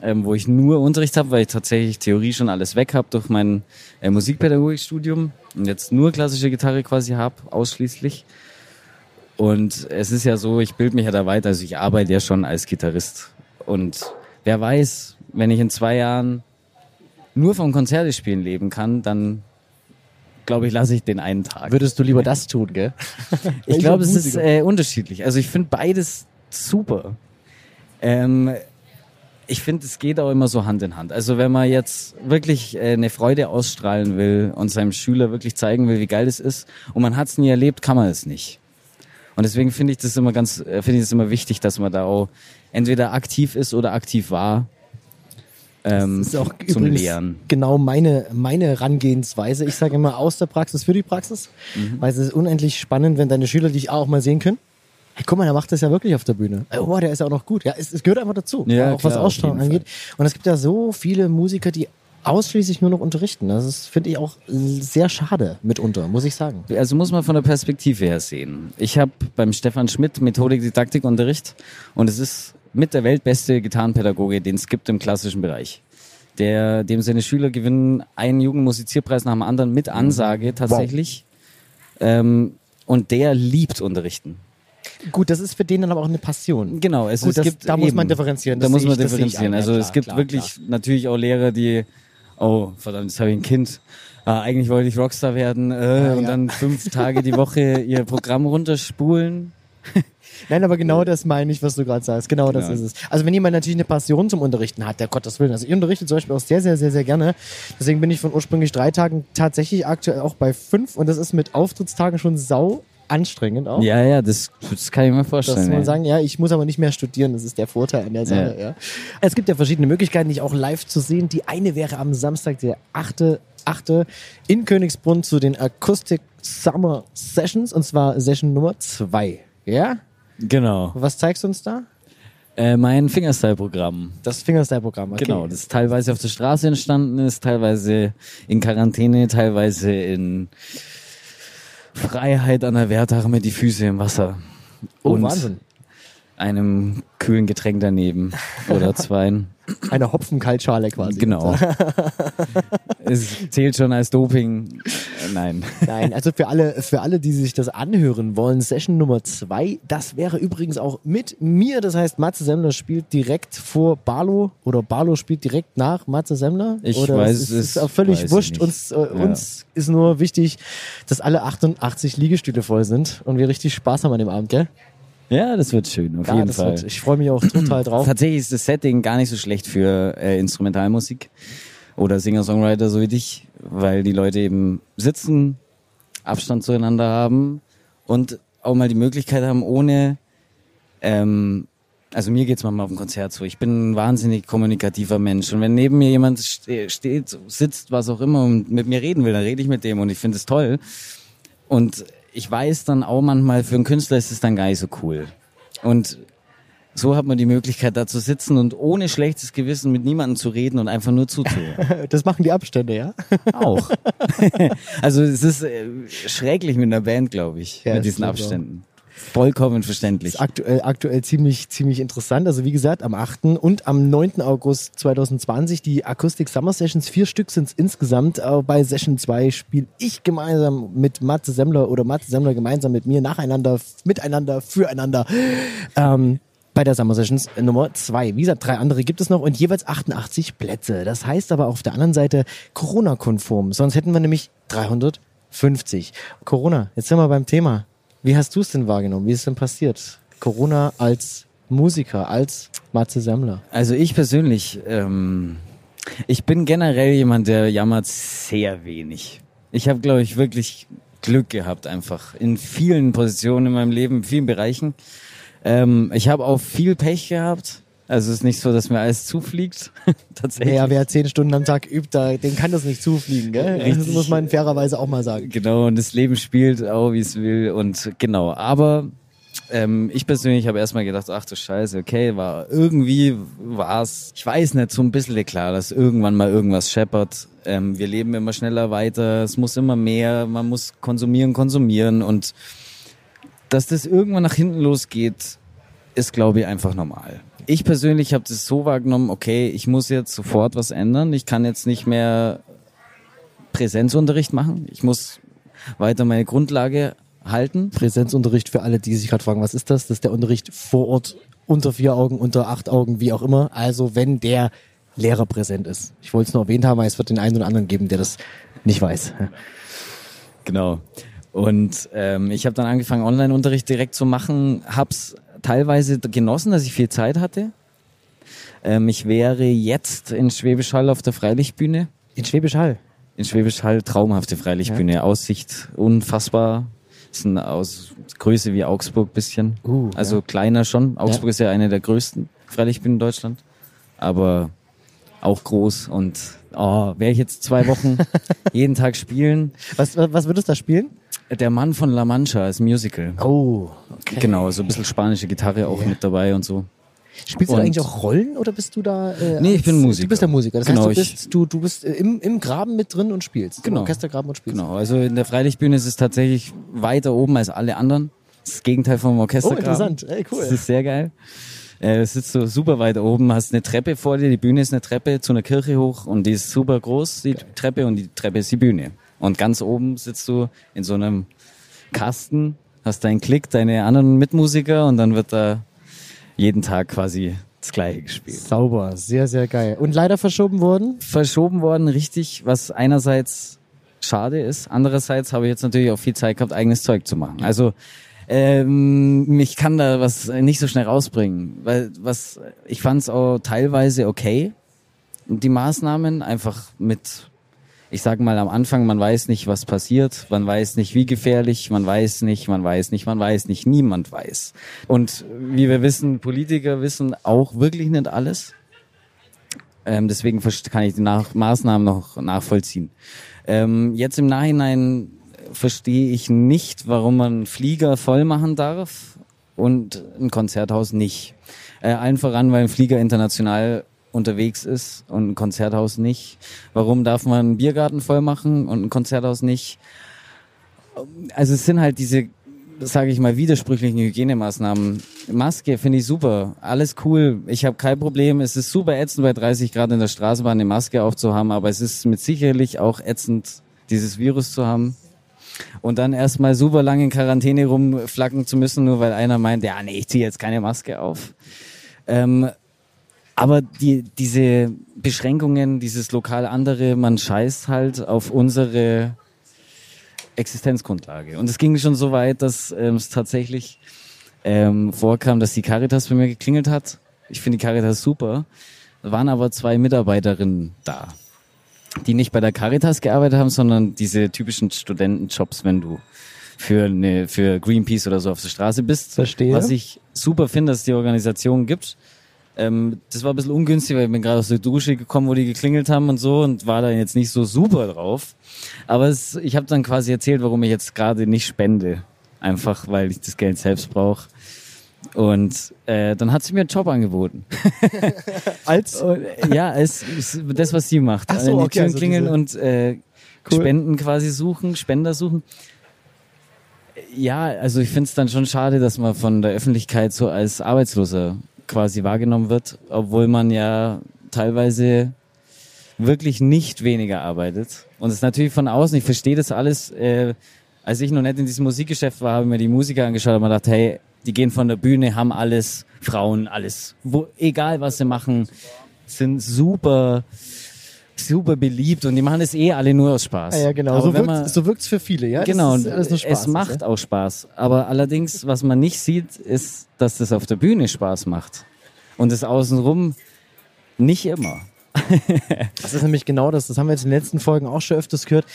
ähm, wo ich nur Unterricht habe, weil ich tatsächlich Theorie schon alles weg habe durch mein äh, Musikpädagogikstudium und jetzt nur klassische Gitarre quasi habe, ausschließlich. Und es ist ja so, ich bilde mich ja da weiter, also ich arbeite ja schon als Gitarrist. Und wer weiß, wenn ich in zwei Jahren nur vom Konzerte spielen leben kann, dann glaube ich, lasse ich den einen Tag. Würdest du lieber das tun, gell? ich glaube, es ist äh, unterschiedlich. Also ich finde beides super. Ähm, ich finde, es geht auch immer so Hand in Hand. Also wenn man jetzt wirklich äh, eine Freude ausstrahlen will und seinem Schüler wirklich zeigen will, wie geil es ist, und man hat es nie erlebt, kann man es nicht. Und deswegen finde ich das immer ganz, äh, finde ich es immer wichtig, dass man da auch entweder aktiv ist oder aktiv war. Ähm, Das ist auch zum übrigens Lehren. genau meine, meine Herangehensweise. Ich sage immer aus der Praxis für die Praxis, Mhm. weil es ist unendlich spannend, wenn deine Schüler dich auch mal sehen können. Hey, guck mal, der macht das ja wirklich auf der Bühne. Oh, der ist ja auch noch gut. Ja, es, es gehört einfach dazu. Ja, auch was klar, auf Ausstrahlung angeht. Und es gibt ja so viele Musiker, die ausschließlich nur noch unterrichten. Das finde ich, auch sehr schade mitunter, muss ich sagen. Also muss man von der Perspektive her sehen. Ich habe beim Stefan Schmidt Methodik, Didaktik, Unterricht und es ist mit der weltbeste Gitarrenpädagoge, den es gibt im klassischen Bereich. Der, dem seine Schüler gewinnen einen Jugendmusizierpreis nach dem anderen mit Ansage tatsächlich. Ähm, und der liebt Unterrichten. Gut, das ist für den dann aber auch eine Passion. Genau, es, Gut, es das- gibt da muss eben, man differenzieren, Da muss man ich- differenzieren. ein, ja, also klar, es gibt klar, wirklich natürlich auch Lehrer, die oh verdammt, jetzt habe ich ein Kind. Ah, eigentlich wollte ich Rockstar werden äh, und ja. dann fünf Tage die Woche ihr Programm runterspulen. Nein, aber genau das meine ich, was du gerade sagst. Genau das Ja. ist es. Also wenn jemand natürlich eine Passion zum Unterrichten hat, der Gottes Willen. Also ich unterrichte zum Beispiel auch sehr, sehr, sehr, sehr gerne. Deswegen bin ich von ursprünglich drei Tagen tatsächlich aktuell auch bei fünf und das ist mit Auftrittstagen schon sau anstrengend auch. Ja, ja, das, das kann ich mir vorstellen. Dass man ja. sagen, ja, ich muss aber nicht mehr studieren, das ist der Vorteil an der Sache. Ja. Es gibt ja verschiedene Möglichkeiten, dich auch live zu sehen. Die eine wäre am Samstag, der 8. 8. in Königsbrunn zu den Acoustic Summer Sessions und zwar Session Nummer 2. Ja? Genau. Was zeigst du uns da? Äh, mein Fingerstyle-Programm. Das Fingerstyle-Programm. Okay. Genau, das teilweise auf der Straße entstanden ist, teilweise in Quarantäne, teilweise in Freiheit an der Wertach mit die Füße im Wasser. Oh, und Wahnsinn. einem kühlen Getränk daneben oder zweien. Eine Hopfenkaltschale quasi. Genau. es zählt schon als Doping. Äh, Nein. Nein, also für alle, für alle, die sich das anhören wollen, Session Nummer zwei, das wäre übrigens auch mit mir. Das heißt, Matze Semmler spielt direkt vor Barlo oder Barlo spielt direkt nach Matze Semmler. Ich oder weiß es. es, ist auch völlig wurscht. Uns, äh, Ja. uns ist nur wichtig, dass alle 88 Liegestühle voll sind und wir richtig Spaß haben an dem Abend, gell? Ja, das wird schön, auf Ja, jeden Fall. wird, ich freue mich auch total drauf. Tatsächlich ist das Setting gar nicht so schlecht für äh, Instrumentalmusik oder Singer-Songwriter so wie dich, weil die Leute eben sitzen, Abstand zueinander haben und auch mal die Möglichkeit haben, ohne, ähm, also mir geht's manchmal auf dem Konzert so, ich bin ein wahnsinnig kommunikativer Mensch. Und wenn neben mir jemand ste steht, sitzt, was auch immer und mit mir reden will, dann rede ich mit dem und ich finde es toll. Und ich weiß dann auch manchmal, für einen Künstler ist es dann gar nicht so cool. Und so hat man die Möglichkeit, da zu sitzen und ohne schlechtes Gewissen mit niemandem zu reden und einfach nur zuzuhören. Das machen die Abstände, ja? auch. also es ist äh, schrecklich mit einer Band, glaube ich, Ja, mit diesen ich auch. Abständen. Vollkommen verständlich. aktuell, aktuell ziemlich, ziemlich interessant. Also wie gesagt, am 8. und am 9. August 2020 die Acoustic Summer Sessions. Vier Stück sind es insgesamt. Aber bei Session 2 spiele ich gemeinsam mit Matze Semmler oder Matze Semmler gemeinsam mit mir nacheinander, miteinander, füreinander. Ähm, bei der Summer Sessions Nummer 2. Wie gesagt, drei andere gibt es noch und jeweils 88 Plätze. Das heißt aber auf der anderen Seite Corona-konform. Sonst hätten wir nämlich 350. Corona, jetzt sind wir beim Thema. Wie hast du es denn wahrgenommen? Wie ist es denn passiert? Corona als Musiker, als Matze Semmler. Also ich persönlich, ähm, ich bin generell jemand, der jammert sehr wenig. Ich habe, glaube ich, wirklich Glück gehabt einfach in vielen Positionen in meinem Leben, in vielen Bereichen. Ähm, ich habe auch viel Pech gehabt. Also es ist nicht so, dass mir alles zufliegt. Tatsächlich. Ja, wer zehn Stunden am Tag übt, da, dem kann das nicht zufliegen, gell? Das Richtig. muss man fairerweise auch mal sagen. Genau, und das Leben spielt auch, wie es will. Und genau, aber ähm, ich persönlich habe erstmal gedacht, ach du Scheiße, okay, war irgendwie war's, ich weiß nicht, so ein bisschen klar, dass irgendwann mal irgendwas scheppert. Ähm, wir leben immer schneller weiter, es muss immer mehr, man muss konsumieren, konsumieren und dass das irgendwann nach hinten losgeht, ist, glaube ich, einfach normal. ich persönlich habe das so wahrgenommen, okay, ich muss jetzt sofort was ändern. Ich kann jetzt nicht mehr Präsenzunterricht machen. Ich muss weiter meine Grundlage halten. Präsenzunterricht für alle, die sich gerade fragen, was ist das? Das ist der Unterricht vor Ort unter vier Augen, unter acht Augen, wie auch immer. Also wenn der Lehrer präsent ist. Ich wollte es nur erwähnt haben, weil es wird den einen oder anderen geben, der das nicht weiß. Genau. Und ähm, ich habe dann angefangen, Online-Unterricht direkt zu machen, hab's teilweise genossen, dass ich viel Zeit hatte. Ähm, ich wäre jetzt in Schwäbisch Hall auf der Freilichtbühne. In Schwäbisch Hall? In Schwäbisch Hall traumhafte Freilichtbühne. Ja. Aussicht unfassbar. Ist ein aus Größe wie Augsburg bisschen. Uh, also ja. kleiner schon. Augsburg ja. ist ja eine der größten Freilichtbühnen in Deutschland. Aber auch groß und oh, wäre ich jetzt zwei Wochen jeden Tag spielen. Was, was würdest du da spielen? Der Mann von La Mancha als Musical. Oh, okay. Genau, so ein bisschen spanische Gitarre auch yeah. mit dabei und so. Spielst und du eigentlich auch Rollen oder bist du da? Äh, nee, ich bin Musiker. Du bist der Musiker. Das genau, heißt, du bist, du, du bist äh, im, im Graben mit drin und spielst. Genau. Im Orchestergraben und spielst. Genau, also in der Freilichtbühne ist es tatsächlich weiter oben als alle anderen. Das, ist das Gegenteil vom Orchestergraben. Oh, interessant. Ey, cool. Das ist sehr geil. Äh, sitzt so super weit oben, hast eine Treppe vor dir, die Bühne ist eine Treppe zu einer Kirche hoch und die ist super groß, die Geil. Treppe, und die Treppe ist die Bühne. Und ganz oben sitzt du in so einem Kasten, hast deinen Klick, deine anderen Mitmusiker und dann wird da jeden Tag quasi das gleiche gespielt. Sauber, sehr, sehr geil. Und leider verschoben worden? Verschoben worden, richtig, was einerseits schade ist. Andererseits habe ich jetzt natürlich auch viel Zeit gehabt, eigenes Zeug zu machen. Also ähm, ich kann da was nicht so schnell rausbringen, weil was ich fand es auch teilweise okay, die Maßnahmen einfach mit ich sage mal am Anfang, man weiß nicht, was passiert, man weiß nicht, wie gefährlich, man weiß nicht, man weiß nicht, man weiß nicht, niemand weiß. Und wie wir wissen, Politiker wissen auch wirklich nicht alles. Ähm, deswegen kann ich die Nach Maßnahmen noch nachvollziehen. Ähm, jetzt im Nachhinein verstehe ich nicht, warum man Flieger voll machen darf und ein Konzerthaus nicht. Äh, allen voran, weil ein Flieger international unterwegs ist und ein Konzerthaus nicht. Warum darf man einen Biergarten voll machen und ein Konzerthaus nicht? Also es sind halt diese, sage ich mal, widersprüchlichen Hygienemaßnahmen. Maske finde ich super, alles cool. Ich habe kein Problem. Es ist super ätzend bei 30 Grad in der Straßenbahn eine Maske aufzuhaben, aber es ist mit sicherlich auch ätzend, dieses Virus zu haben und dann erstmal super lange in Quarantäne rumflacken zu müssen, nur weil einer meint, ja, nee, ich ziehe jetzt keine Maske auf. Ähm, aber die, diese Beschränkungen, dieses lokal andere, man scheißt halt auf unsere Existenzgrundlage. Und es ging schon so weit, dass ähm, es tatsächlich ähm, vorkam, dass die Caritas bei mir geklingelt hat. Ich finde die Caritas super. Da waren aber zwei Mitarbeiterinnen da die nicht bei der Caritas gearbeitet haben, sondern diese typischen Studentenjobs, wenn du für eine für Greenpeace oder so auf der Straße bist. Verstehe. Was ich super finde, dass es die Organisation gibt. Ähm, das war ein bisschen ungünstig, weil ich bin gerade aus der Dusche gekommen, wo die geklingelt haben und so und war da jetzt nicht so super drauf. Aber es, ich habe dann quasi erzählt, warum ich jetzt gerade nicht spende. Einfach, weil ich das Geld selbst brauche. Und äh, dann hat sie mir einen Job angeboten. Als? Und, ja, als das, was sie macht. Ach so, die okay, Türen also klingeln und äh, Cool. Spenden quasi suchen, Spender suchen. Ja, also ich finde es dann schon schade, dass man von der Öffentlichkeit so als Arbeitsloser quasi wahrgenommen wird, obwohl man ja teilweise wirklich nicht weniger arbeitet. Und es ist natürlich von außen, ich verstehe das alles. Äh, als ich noch nicht in diesem Musikgeschäft war, habe ich mir die Musiker angeschaut und mir gedacht, hey, die gehen von der Bühne, haben alles, Frauen, alles, wo, egal was sie machen, sind super, super beliebt und die machen das eh alle nur aus Spaß. Ah, ja, genau. Aber So wirkt, man, so wirkt's für viele, ja? Genau, Spaß, es macht auch Spaß. Aber allerdings, was man nicht sieht, ist, dass das auf der Bühne Spaß macht. Und das außenrum nicht immer. Das ist nämlich genau das. Das haben wir jetzt in den letzten Folgen auch schon öfters gehört.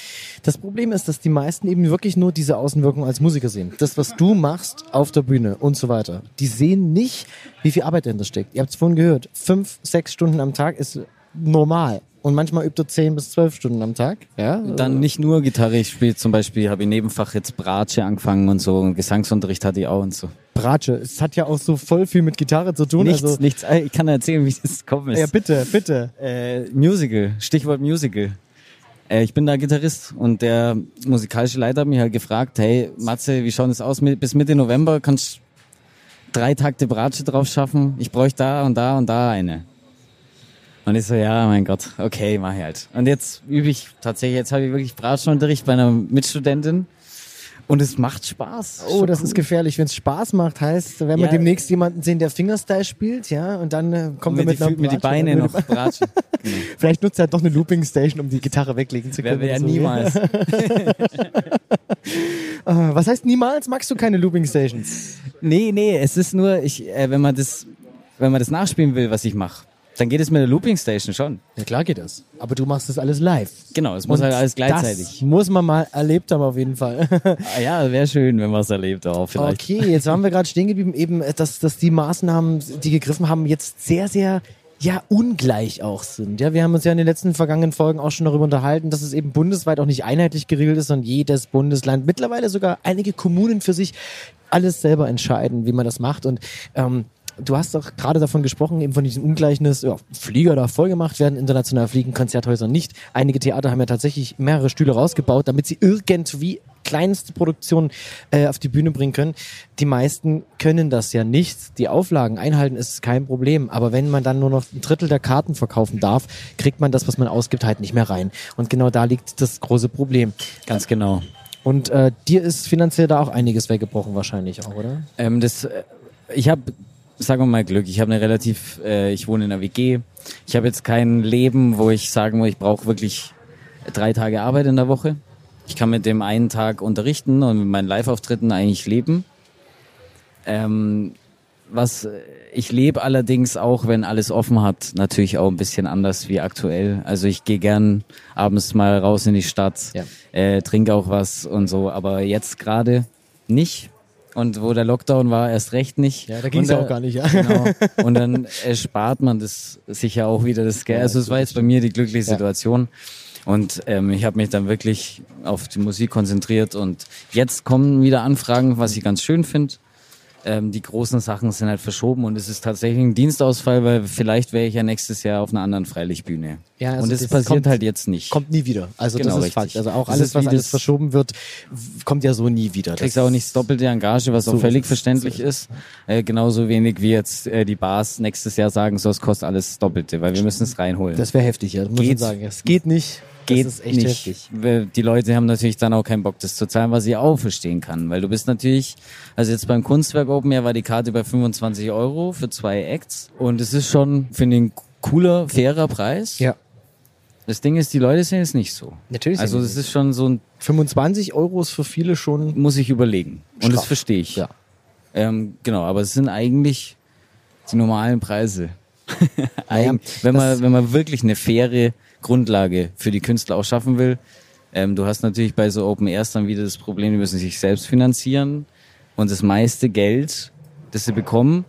Das Problem ist, dass die meisten eben wirklich nur diese Außenwirkung als Musiker sehen. Das, was du machst auf der Bühne und so weiter. Die sehen nicht, wie viel Arbeit dahinter steckt. Ihr habt es vorhin gehört. Fünf, sechs Stunden am Tag ist normal. Und manchmal übt er zehn bis zwölf Stunden am Tag. Ja? Dann nicht nur Gitarre, ich spiele zum Beispiel, habe ich Nebenfach jetzt Bratsche angefangen und so und Gesangsunterricht hatte ich auch und so. Bratsche. Es hat ja auch so voll viel mit Gitarre zu tun. Nichts, also, nichts, ich kann erzählen, wie das gekommen ist. ja, bitte, bitte. Äh, Musical, Stichwort Musical. Äh, ich bin da Gitarrist und der musikalische Leiter hat mich halt gefragt, hey Matze, wie schaut es aus? Bis Mitte November kannst drei Takte Bratsche drauf schaffen. Ich bräuchte da und da und da eine. Und ich so, ja, mein Gott, okay, mach ich halt. Und jetzt übe ich tatsächlich, jetzt habe ich wirklich Bratschenunterricht bei einer Mitstudentin. Und es macht Spaß. Oh, das ist gefährlich. Wenn es Spaß macht, heißt, wenn wir Ja. demnächst jemanden sehen, der Fingerstyle spielt, ja, und dann äh, kommt er mit, die, mit die Beine noch. Genau. Vielleicht nutzt er doch eine Looping Station, um die Gitarre weglegen zu Wer können. will ja So. niemals. Äh, Was heißt niemals? Magst du keine Looping Stations? Nee, nee, es ist nur, ich, äh, wenn man das, wenn man das nachspielen will, was ich mache, dann geht es mit der Looping Station schon. Ja, klar geht das. Aber du machst das alles live. Genau, es muss Und halt alles Das gleichzeitig. muss man mal erlebt haben auf jeden Fall. Ah, ja, wäre schön, wenn man es erlebt auch vielleicht. Okay, jetzt waren wir gerade stehen geblieben, eben, dass, dass die Maßnahmen, die gegriffen haben, jetzt sehr, sehr ja, ungleich auch sind. Ja, wir haben uns ja in den letzten vergangenen Folgen auch schon darüber unterhalten, dass es eben bundesweit auch nicht einheitlich geregelt ist und jedes Bundesland, mittlerweile sogar einige Kommunen für sich alles selber entscheiden, wie man das macht. Und ähm, du hast doch gerade davon gesprochen, eben von diesem Ungleichnis, ja, Flieger da voll gemacht werden, international fliegen, Konzerthäuser nicht. Einige Theater haben ja tatsächlich mehrere Stühle rausgebaut, damit sie irgendwie kleinste Produktion äh, auf die Bühne bringen können. Die meisten können das ja nicht. Die Auflagen einhalten ist kein Problem. Aber wenn man dann nur noch ein Drittel der Karten verkaufen darf, kriegt man das, was man ausgibt, halt nicht mehr rein. Und genau da liegt das große Problem. Ganz genau. Und äh, dir ist finanziell da auch einiges weggebrochen wahrscheinlich auch, oder? Ähm, das, äh, ich habe, sagen wir mal Glück, ich habe eine relativ, äh, ich wohne in einer WG. Ich habe jetzt kein Leben, wo ich sagen muss, ich brauche wirklich drei Tage Arbeit in der Woche. Ich kann mit dem einen Tag unterrichten und mit meinen Live-Auftritten eigentlich leben. Ähm, was ich lebe allerdings auch, wenn alles offen hat, natürlich auch ein bisschen anders wie aktuell. Also ich gehe gern abends mal raus in die Stadt, Ja. äh, trinke auch was und so, aber jetzt gerade nicht. Und wo der Lockdown war, erst recht nicht. Ja, da ging's Und ja auch gar nicht, ja. Genau. Und dann äh, spart man das sicher auch wieder das Geld. Also es war jetzt bei mir die glückliche Ja. Situation. Und ähm, ich habe mich dann wirklich auf die Musik konzentriert und jetzt kommen wieder Anfragen, was ich ganz schön finde. Ähm, die großen Sachen sind halt verschoben und es ist tatsächlich ein Dienstausfall, weil vielleicht wäre ich ja nächstes Jahr auf einer anderen Freilichtbühne. Ja, also und das, das passiert kommt- halt jetzt nicht. Kommt nie wieder. Also Genau, das ist richtig. Fakt. Also auch Das alles, ist was wie alles das- verschoben wird, kommt ja so nie wieder. kriegst auch nicht das doppelte Engage, was So auch völlig ist es. verständlich ist. Äh, genauso wenig wie jetzt äh, die Bars nächstes Jahr sagen, so es kostet alles das Doppelte, weil wir müssen es reinholen. Das wäre heftig, ja. Das muss man Geht. sagen. Es geht nicht. Geht das ist echt nicht. heftig. Die Leute haben natürlich dann auch keinen Bock, das zu zahlen, was ich auch verstehen kann. Weil du bist natürlich, also jetzt beim Kunstwerk Open Air war die Karte bei 25 Euro für zwei Acts. Und es ist schon, finde ich, ein cooler, fairer Preis. Ja. Das Ding ist, die Leute sehen es nicht so. Natürlich Also nicht ist schon so ein, 25 Euro ist für viele schon. muss ich überlegen. Und das verstehe ich. Ja. Ähm, genau, aber es sind eigentlich die normalen Preise. Eig- wenn man, wenn man wirklich eine faire Grundlage für die Künstler auch schaffen will, ähm, du hast natürlich bei so Open Airs dann wieder das Problem, die müssen sich selbst finanzieren und das meiste Geld, das sie bekommen,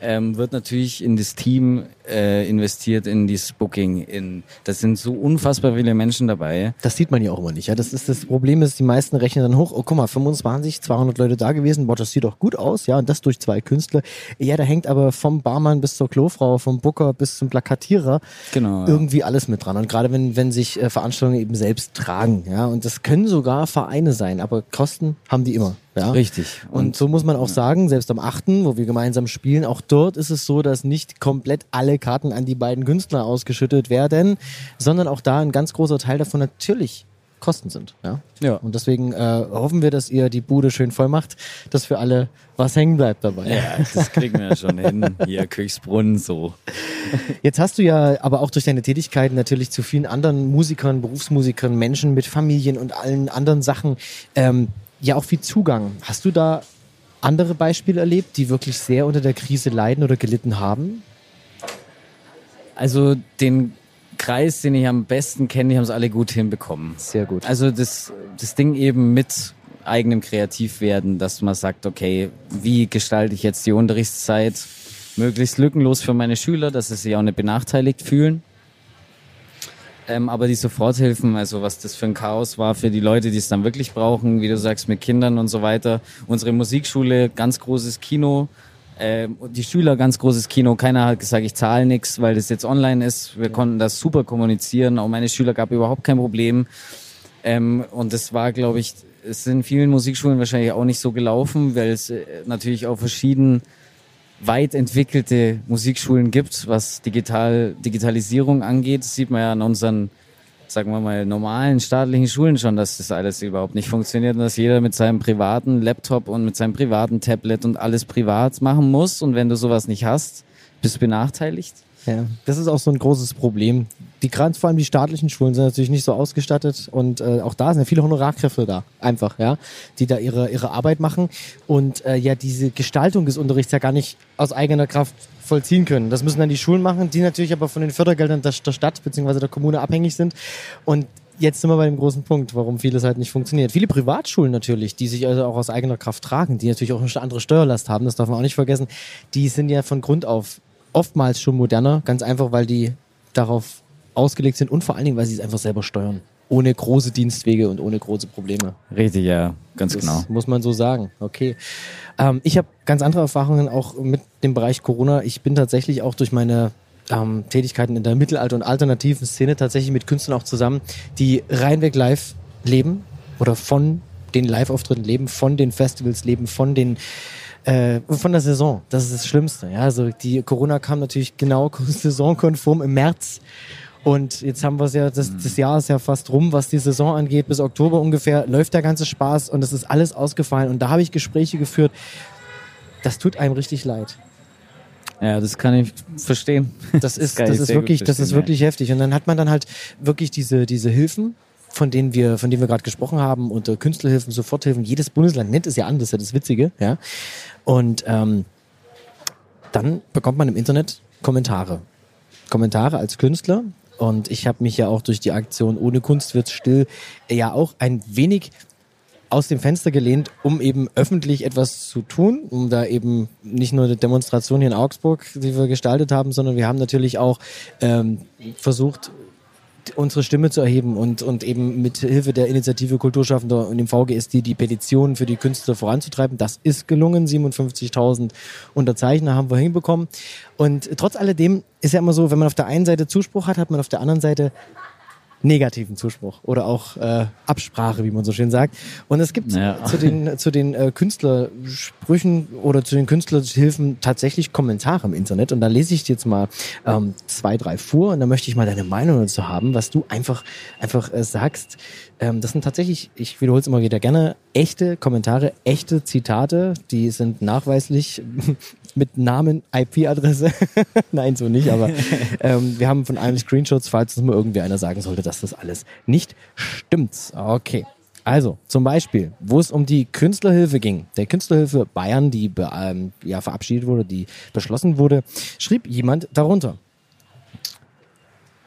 ähm, wird natürlich in das Team äh, investiert, in dieses Booking. In, das sind so unfassbar viele Menschen dabei. Das sieht man ja auch immer nicht. Ja, das ist das Problem ist, die meisten rechnen dann hoch. Oh, guck mal, 25, 200 Leute da gewesen. Boah, das sieht doch gut aus. Ja, und das durch zwei Künstler. Ja, da hängt aber vom Barmann bis zur Klofrau, vom Booker bis zum Plakatierer Genau. ja. irgendwie alles mit dran. Und gerade wenn, wenn sich äh, Veranstaltungen eben selbst tragen, ja, und das können sogar Vereine sein, aber Kosten haben die immer. Ja. Richtig. Und so muss man auch sagen, selbst am 8., wo wir gemeinsam spielen, auch dort ist es so, dass nicht komplett alle Karten an die beiden Künstler ausgeschüttet werden, sondern auch da ein ganz großer Teil davon natürlich Kosten sind. Ja. Ja. Und deswegen äh, hoffen wir, dass ihr die Bude schön voll macht, dass für alle was hängen bleibt dabei. Ja, das kriegen wir ja schon hin. Hier, Köchsbrunn, so. Jetzt hast du ja aber auch durch deine Tätigkeiten natürlich zu vielen anderen Musikern, Berufsmusikern, Menschen mit Familien und allen anderen Sachen ähm, ja auch viel Zugang. Hast du da andere Beispiele erlebt, die wirklich sehr unter der Krise leiden oder gelitten haben? Also den Kreis, den ich am besten kenne, die haben es alle gut hinbekommen. Sehr gut. Also das, das Ding eben mit eigenem Kreativwerden, dass man sagt, okay, wie gestalte ich jetzt die Unterrichtszeit möglichst lückenlos für meine Schüler, dass sie sich auch nicht benachteiligt fühlen. Ähm, aber die Soforthilfen, also was das für ein Chaos war für die Leute, die es dann wirklich brauchen, wie du sagst, mit Kindern und so weiter. Unsere Musikschule, ganz großes Kino, ähm, die Schüler, ganz großes Kino. Keiner hat gesagt, ich zahle nichts, weil das jetzt online ist. Wir konnten das super kommunizieren. Auch meine Schüler gab überhaupt kein Problem. Ähm, und das war, glaube ich, es sind vielen Musikschulen wahrscheinlich auch nicht so gelaufen, weil es äh, natürlich auch verschieden weit entwickelte Musikschulen gibt, was digital, Digitalisierung angeht. Das sieht man ja an unseren, sagen wir mal, normalen staatlichen Schulen schon, dass das alles überhaupt nicht funktioniert und dass jeder mit seinem privaten Laptop und mit seinem privaten Tablet und alles privat machen muss. Und wenn du sowas nicht hast, bist du benachteiligt. Ja, das ist auch so ein großes Problem. Die gerade vor allem die staatlichen Schulen sind natürlich nicht so ausgestattet und äh, auch da sind ja viele Honorarkräfte da, einfach, ja, die da ihre ihre Arbeit machen und äh, ja diese Gestaltung des Unterrichts ja gar nicht aus eigener Kraft vollziehen können. Das müssen dann die Schulen machen, die natürlich aber von den Fördergeldern der, der Stadt bzw. der Kommune abhängig sind und jetzt sind wir bei dem großen Punkt, warum vieles halt nicht funktioniert. Viele Privatschulen natürlich, die sich also auch aus eigener Kraft tragen, die natürlich auch eine andere Steuerlast haben, das darf man auch nicht vergessen, die sind ja von Grund auf oftmals schon moderner, ganz einfach, weil die darauf ausgelegt sind und vor allen Dingen, weil sie es einfach selber steuern. Ohne große Dienstwege und ohne große Probleme. Richtig, ja, ganz das genau. Muss man so sagen. Okay. Ähm, ich habe ganz andere Erfahrungen auch mit dem Bereich Corona. Ich bin tatsächlich auch durch meine ähm, Tätigkeiten in der Mittelalter- und alternativen Szene tatsächlich mit Künstlern auch zusammen, die reinweg live leben oder von den Live-Auftritten leben, von den Festivals leben, von den äh, von der Saison. Das ist das Schlimmste. Ja, also die Corona kam natürlich genau saisonkonform im März. Und jetzt haben wir es ja, das, das Jahr ist ja fast rum, was die Saison angeht. Bis Oktober ungefähr läuft der ganze Spaß und es ist alles ausgefallen. Und da habe ich Gespräche geführt. Das tut einem richtig leid. Ja, das kann ich verstehen. Das ist, das, ist wirklich, das ist wirklich heftig. Und dann hat man dann halt wirklich diese, diese Hilfen, von denen wir, von denen wir gerade gesprochen haben, unter Künstlerhilfen, Soforthilfen. Jedes Bundesland nennt es ja anders, das ist ja das Witzige, ja. Und ähm, dann bekommt man im Internet Kommentare. Kommentare als Künstler. Und ich habe mich ja auch durch die Aktion Ohne Kunst wird's still ja auch ein wenig aus dem Fenster gelehnt, um eben öffentlich etwas zu tun, um da eben nicht nur eine Demonstration hier in Augsburg, die wir gestaltet haben, sondern wir haben natürlich auch ähm, versucht, unsere Stimme zu erheben und, und eben mit Hilfe der Initiative Kulturschaffender und dem VGSD die Petition für die Künstler voranzutreiben. Das ist gelungen. 57.000 Unterzeichner haben wir hinbekommen. Und trotz alledem ist ja immer so, wenn man auf der einen Seite Zuspruch hat, hat man auf der anderen Seite negativen Zuspruch oder auch äh, Absprache, wie man so schön sagt. Und es gibt ja. zu den, zu den äh, Künstlersprüchen oder zu den Künstlerhilfen tatsächlich Kommentare im Internet. Und da lese ich dir jetzt mal ähm, zwei, drei vor und da möchte ich mal deine Meinung dazu haben, was du einfach, einfach äh, sagst. Ähm, das sind tatsächlich, ich wiederhole es immer wieder gerne, echte Kommentare, echte Zitate, die sind nachweislich mit Namen, IP-Adresse. Nein, so nicht, aber ähm, wir haben von allen Screenshots, falls es mal irgendwie einer sagen sollte, dass das alles nicht stimmt. Okay. Also, zum Beispiel, wo es um die Künstlerhilfe ging, der Künstlerhilfe Bayern, die ähm, ja, verabschiedet wurde, die beschlossen wurde, schrieb jemand darunter.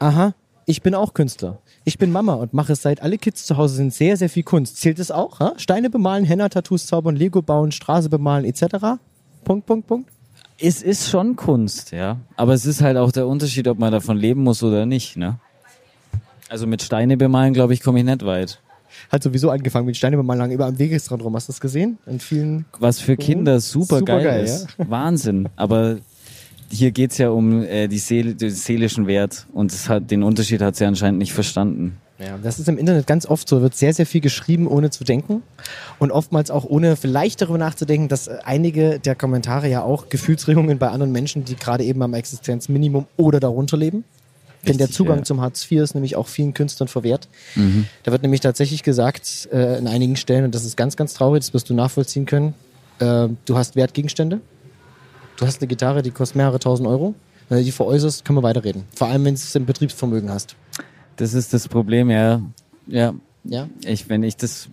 Aha, ich bin auch Künstler. Ich bin Mama und mache es seit alle Kids zu Hause sind sehr, sehr viel Kunst. Zählt es auch? Ha? Steine bemalen, Henna-Tattoos zaubern, Lego bauen, Straße bemalen etc.? Punkt, Punkt, Punkt. Es ist schon Kunst, ja. Aber es ist halt auch der Unterschied, ob man davon leben muss oder nicht, ne? Also mit Steine bemalen, glaube ich, komme ich nicht weit. Hat sowieso angefangen mit Steine bemalen, lang über am Wegesrand rum. Hast du das gesehen? In vielen. Was für Kinder super, super geil, geil, ist. Ja? Wahnsinn. Aber hier geht's ja um äh, die Seele, den seelischen Wert und es hat, den Unterschied hat sie anscheinend nicht verstanden. Ja, das ist im Internet ganz oft so. Wird sehr, sehr viel geschrieben, ohne zu denken. Und oftmals auch ohne vielleicht darüber nachzudenken, dass einige der Kommentare ja auch Gefühlsregungen bei anderen Menschen, die gerade eben am Existenzminimum oder darunter leben. Richtig, Denn der Zugang ja. zum Hartz IV ist nämlich auch vielen Künstlern verwehrt. Mhm. Da wird nämlich tatsächlich gesagt, äh, in einigen Stellen, und das ist ganz, ganz traurig, das wirst du nachvollziehen können, äh, du hast Wertgegenstände. Du hast eine Gitarre, die kostet mehrere tausend Euro. Wenn du die veräußerst, können wir weiterreden. Vor allem, wenn du es im Betriebsvermögen hast. Das ist das Problem, ja. Ja. Ja. Ich, wenn ich das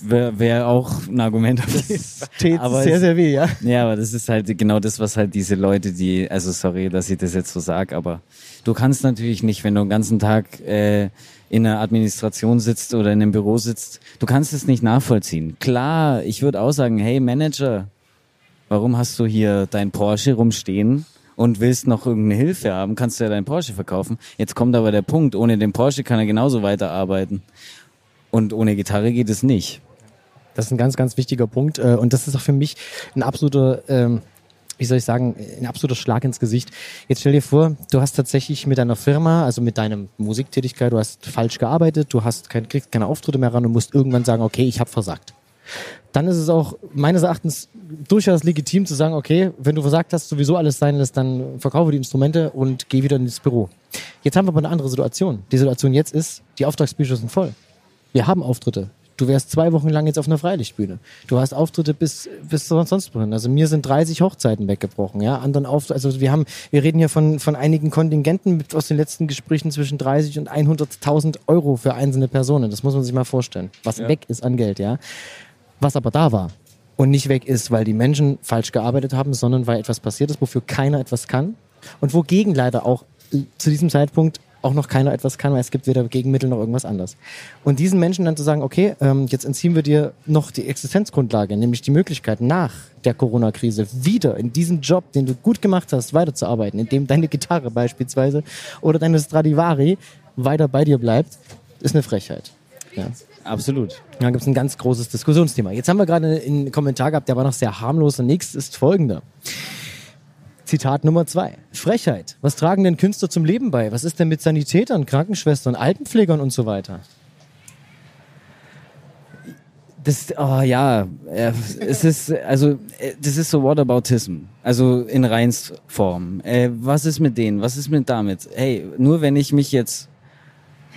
wäre wär auch ein Argument. Das tät sehr, sehr weh, ja. Ja, aber das ist halt genau das, was halt diese Leute, die, also sorry, dass ich das jetzt so sag, aber du kannst natürlich nicht, wenn du den ganzen Tag äh, in einer Administration sitzt oder in einem Büro sitzt, du kannst es nicht nachvollziehen. Klar, ich würde auch sagen, hey Manager, warum hast du hier dein Porsche rumstehen? Und willst noch irgendeine Hilfe haben, kannst du ja deinen Porsche verkaufen. Jetzt kommt aber der Punkt, ohne den Porsche kann er genauso weiterarbeiten. Und ohne Gitarre geht es nicht. Das ist ein ganz, ganz wichtiger Punkt. Äh, und das ist auch für mich ein absoluter ähm, wie soll ich sagen, ein absoluter Schlag ins Gesicht. Jetzt stell dir vor, du hast tatsächlich mit deiner Firma, also mit deiner Musiktätigkeit, du hast falsch gearbeitet, du hast kein, kriegst keine Auftritte mehr ran und musst irgendwann sagen, okay, ich habe versagt. Dann ist es auch meines Erachtens durchaus legitim zu sagen, okay, wenn du versagt hast, sowieso alles sein lässt, dann verkaufe die Instrumente und geh wieder ins Büro. Jetzt haben wir aber eine andere Situation. Die Situation jetzt ist, die Auftragsbücher sind voll. Wir haben Auftritte. Du wärst zwei Wochen lang jetzt auf einer Freilichtbühne. Du hast Auftritte bis, bis sonst wohin. Also mir sind 30 Hochzeiten weggebrochen, ja. Anderen auf, also wir haben, wir reden hier von, von einigen Kontingenten aus den letzten Gesprächen zwischen 30 und 100.000 Euro für einzelne Personen. Das muss man sich mal vorstellen. Was ja. weg ist an Geld, ja. Was aber da war und nicht weg ist, weil die Menschen falsch gearbeitet haben, sondern weil etwas passiert ist, wofür keiner etwas kann und wogegen leider auch zu diesem Zeitpunkt auch noch keiner etwas kann, weil es gibt weder Gegenmittel noch irgendwas anderes. Und diesen Menschen dann zu sagen, okay, ähm, jetzt entziehen wir dir noch die Existenzgrundlage, nämlich die Möglichkeit, nach der Corona-Krise wieder in diesem Job, den du gut gemacht hast, weiterzuarbeiten, indem deine Gitarre beispielsweise oder deine Stradivari weiter bei dir bleibt, ist eine Frechheit. Ja. Absolut. Da gibt es ein ganz großes Diskussionsthema. Jetzt haben wir gerade einen Kommentar gehabt, der war noch sehr harmlos. Der nächste ist folgender. Zitat Nummer zwei. Frechheit. Was tragen denn Künstler zum Leben bei? Was ist denn mit Sanitätern, Krankenschwestern, Altenpflegern und so weiter? Das, oh ja, es ist, also, das ist so Whataboutism. Also in Reinsform. Äh, was ist mit denen? Was ist mit damit? Hey, nur wenn ich mich jetzt,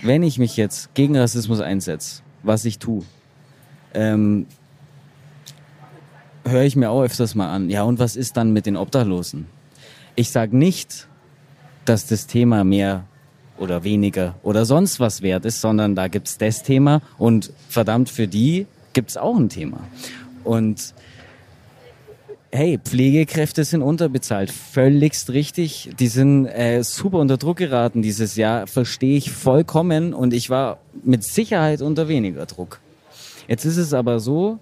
wenn ich mich jetzt gegen Rassismus einsetze, was ich tue, ähm, höre ich mir auch öfters mal an. Ja, und was ist dann mit den Obdachlosen? Ich sage nicht, dass das Thema mehr oder weniger oder sonst was wert ist, sondern da gibt's das Thema und verdammt für die gibt's auch ein Thema. Und hey, Pflegekräfte sind unterbezahlt, völligst richtig. Die sind äh, super unter Druck geraten dieses Jahr, verstehe ich vollkommen und ich war mit Sicherheit unter weniger Druck. Jetzt ist es aber so,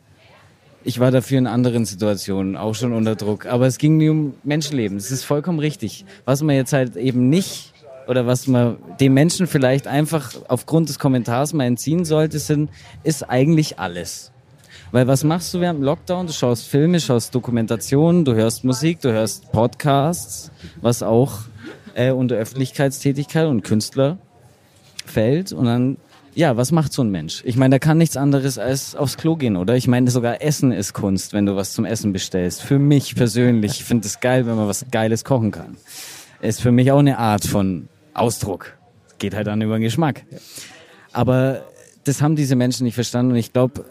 ich war dafür in anderen Situationen auch schon unter Druck. Aber es ging nie um Menschenleben. Das ist vollkommen richtig. Was man jetzt halt eben nicht oder was man dem Menschen vielleicht einfach aufgrund des Kommentars mal entziehen sollte, sind, ist eigentlich alles. Weil was machst du während dem Lockdown? Du schaust Filme, schaust Dokumentationen, du hörst Musik, du hörst Podcasts, was auch äh, unter Öffentlichkeitstätigkeit und Künstler fällt. Und dann ja, was macht so ein Mensch? Ich meine, der kann nichts anderes als aufs Klo gehen, oder? Ich meine, sogar Essen ist Kunst, wenn du was zum Essen bestellst. Für mich persönlich, ich finde es geil, wenn man was Geiles kochen kann. Ist für mich auch eine Art von Ausdruck. Geht halt dann über den Geschmack. Aber das haben diese Menschen nicht verstanden und ich glaube,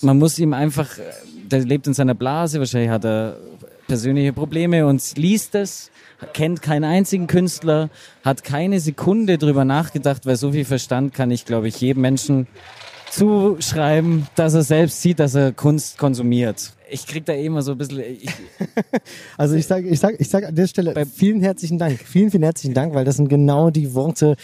man muss ihm einfach, der lebt in seiner Blase, wahrscheinlich hat er persönliche Probleme und liest es kennt keinen einzigen Künstler, hat keine Sekunde drüber nachgedacht, weil so viel Verstand kann ich, glaube ich, jedem Menschen zuschreiben, dass er selbst sieht, dass er Kunst konsumiert. Ich krieg da eh immer so ein bisschen. Ich also ich sage, ich sage, ich sage an der Stelle vielen herzlichen Dank, vielen, vielen herzlichen Dank, weil das sind genau die Worte,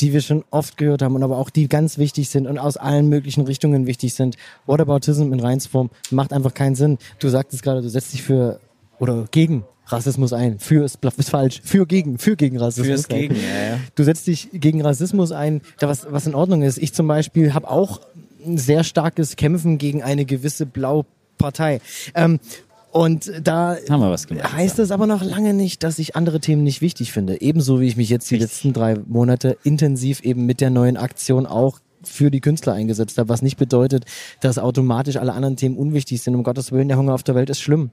die wir schon oft gehört haben und aber auch die ganz wichtig sind und aus allen möglichen Richtungen wichtig sind. Whataboutism in Reinsform macht einfach keinen Sinn. Du sagtest gerade, du setzt dich für oder gegen Rassismus ein. Für ist, ist falsch. Für gegen, für gegen Rassismus. Fürs gegen, ja, ja. Du setzt dich gegen Rassismus ein, da was, was in Ordnung ist. Ich zum Beispiel habe auch ein sehr starkes Kämpfen gegen eine gewisse Blaupartei. Ähm, und da heißt es aber noch lange nicht, dass ich andere Themen nicht wichtig finde. Ebenso wie ich mich jetzt die letzten drei Monate intensiv eben mit der neuen Aktion auch für die Künstler eingesetzt habe, was nicht bedeutet, dass automatisch alle anderen Themen unwichtig sind. Um Gottes Willen, der Hunger auf der Welt ist schlimm.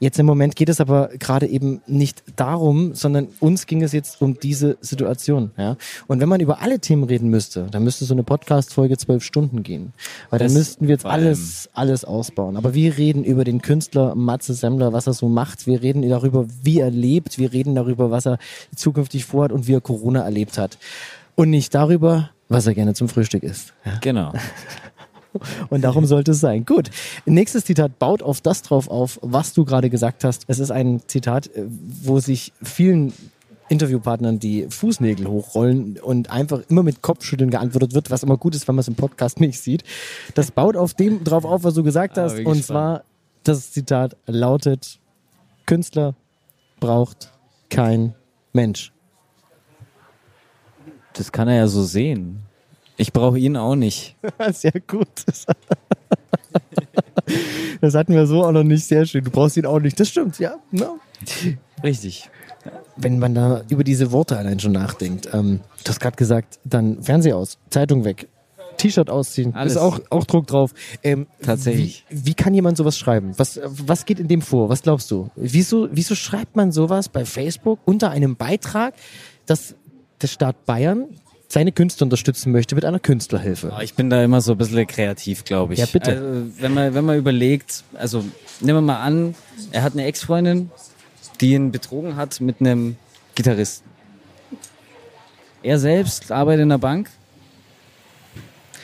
Jetzt im Moment geht es aber gerade eben nicht darum, sondern uns ging es jetzt um diese Situation. Ja? Und wenn man über alle Themen reden müsste, dann müsste so eine Podcast-Folge zwölf Stunden gehen. Weil das dann müssten wir jetzt alles, alles ausbauen. Aber wir reden über den Künstler Matze Semmler, was er so macht. Wir reden darüber, wie er lebt. Wir reden darüber, was er zukünftig vorhat und wie er Corona erlebt hat. Und nicht darüber, was er gerne zum Frühstück isst. Ja. Genau. Und darum sollte es sein. Gut. Nächstes Zitat baut auf das drauf auf, was du gerade gesagt hast. Es ist ein Zitat, äh, wo sich vielen Interviewpartnern die Fußnägel hochrollen und einfach immer mit Kopfschütteln geantwortet wird, was immer gut ist, wenn man es im Podcast nicht sieht. Das baut auf dem drauf auf, was du gesagt ah, hast. Und zwar, das Zitat lautet, Künstler braucht kein Mensch. Das kann er ja so sehen. Ich brauche ihn auch nicht. Sehr gut. Das hatten wir so auch noch nicht. Sehr schön. Du brauchst ihn auch nicht. Das stimmt, ja. Ne? Richtig. Wenn man da über diese Worte allein schon nachdenkt. Ähm, du hast gerade gesagt, dann Fernseher aus, Zeitung weg, T-Shirt ausziehen, Alles. ist auch, auch Druck drauf. Ähm, Tatsächlich. Wie, wie kann jemand sowas schreiben? Was, was geht in dem vor? Was glaubst du? Wieso, wieso schreibt man sowas bei Facebook unter einem Beitrag, dass der Staat Bayern seine Künstler unterstützen möchte mit einer Künstlerhilfe? Ich bin da immer so ein bisschen kreativ, glaube ich. Ja, bitte. Also, wenn, man, wenn man überlegt, also nehmen wir mal an, er hat eine Ex-Freundin, die ihn betrogen hat mit einem Gitarristen. Er selbst arbeitet in der Bank,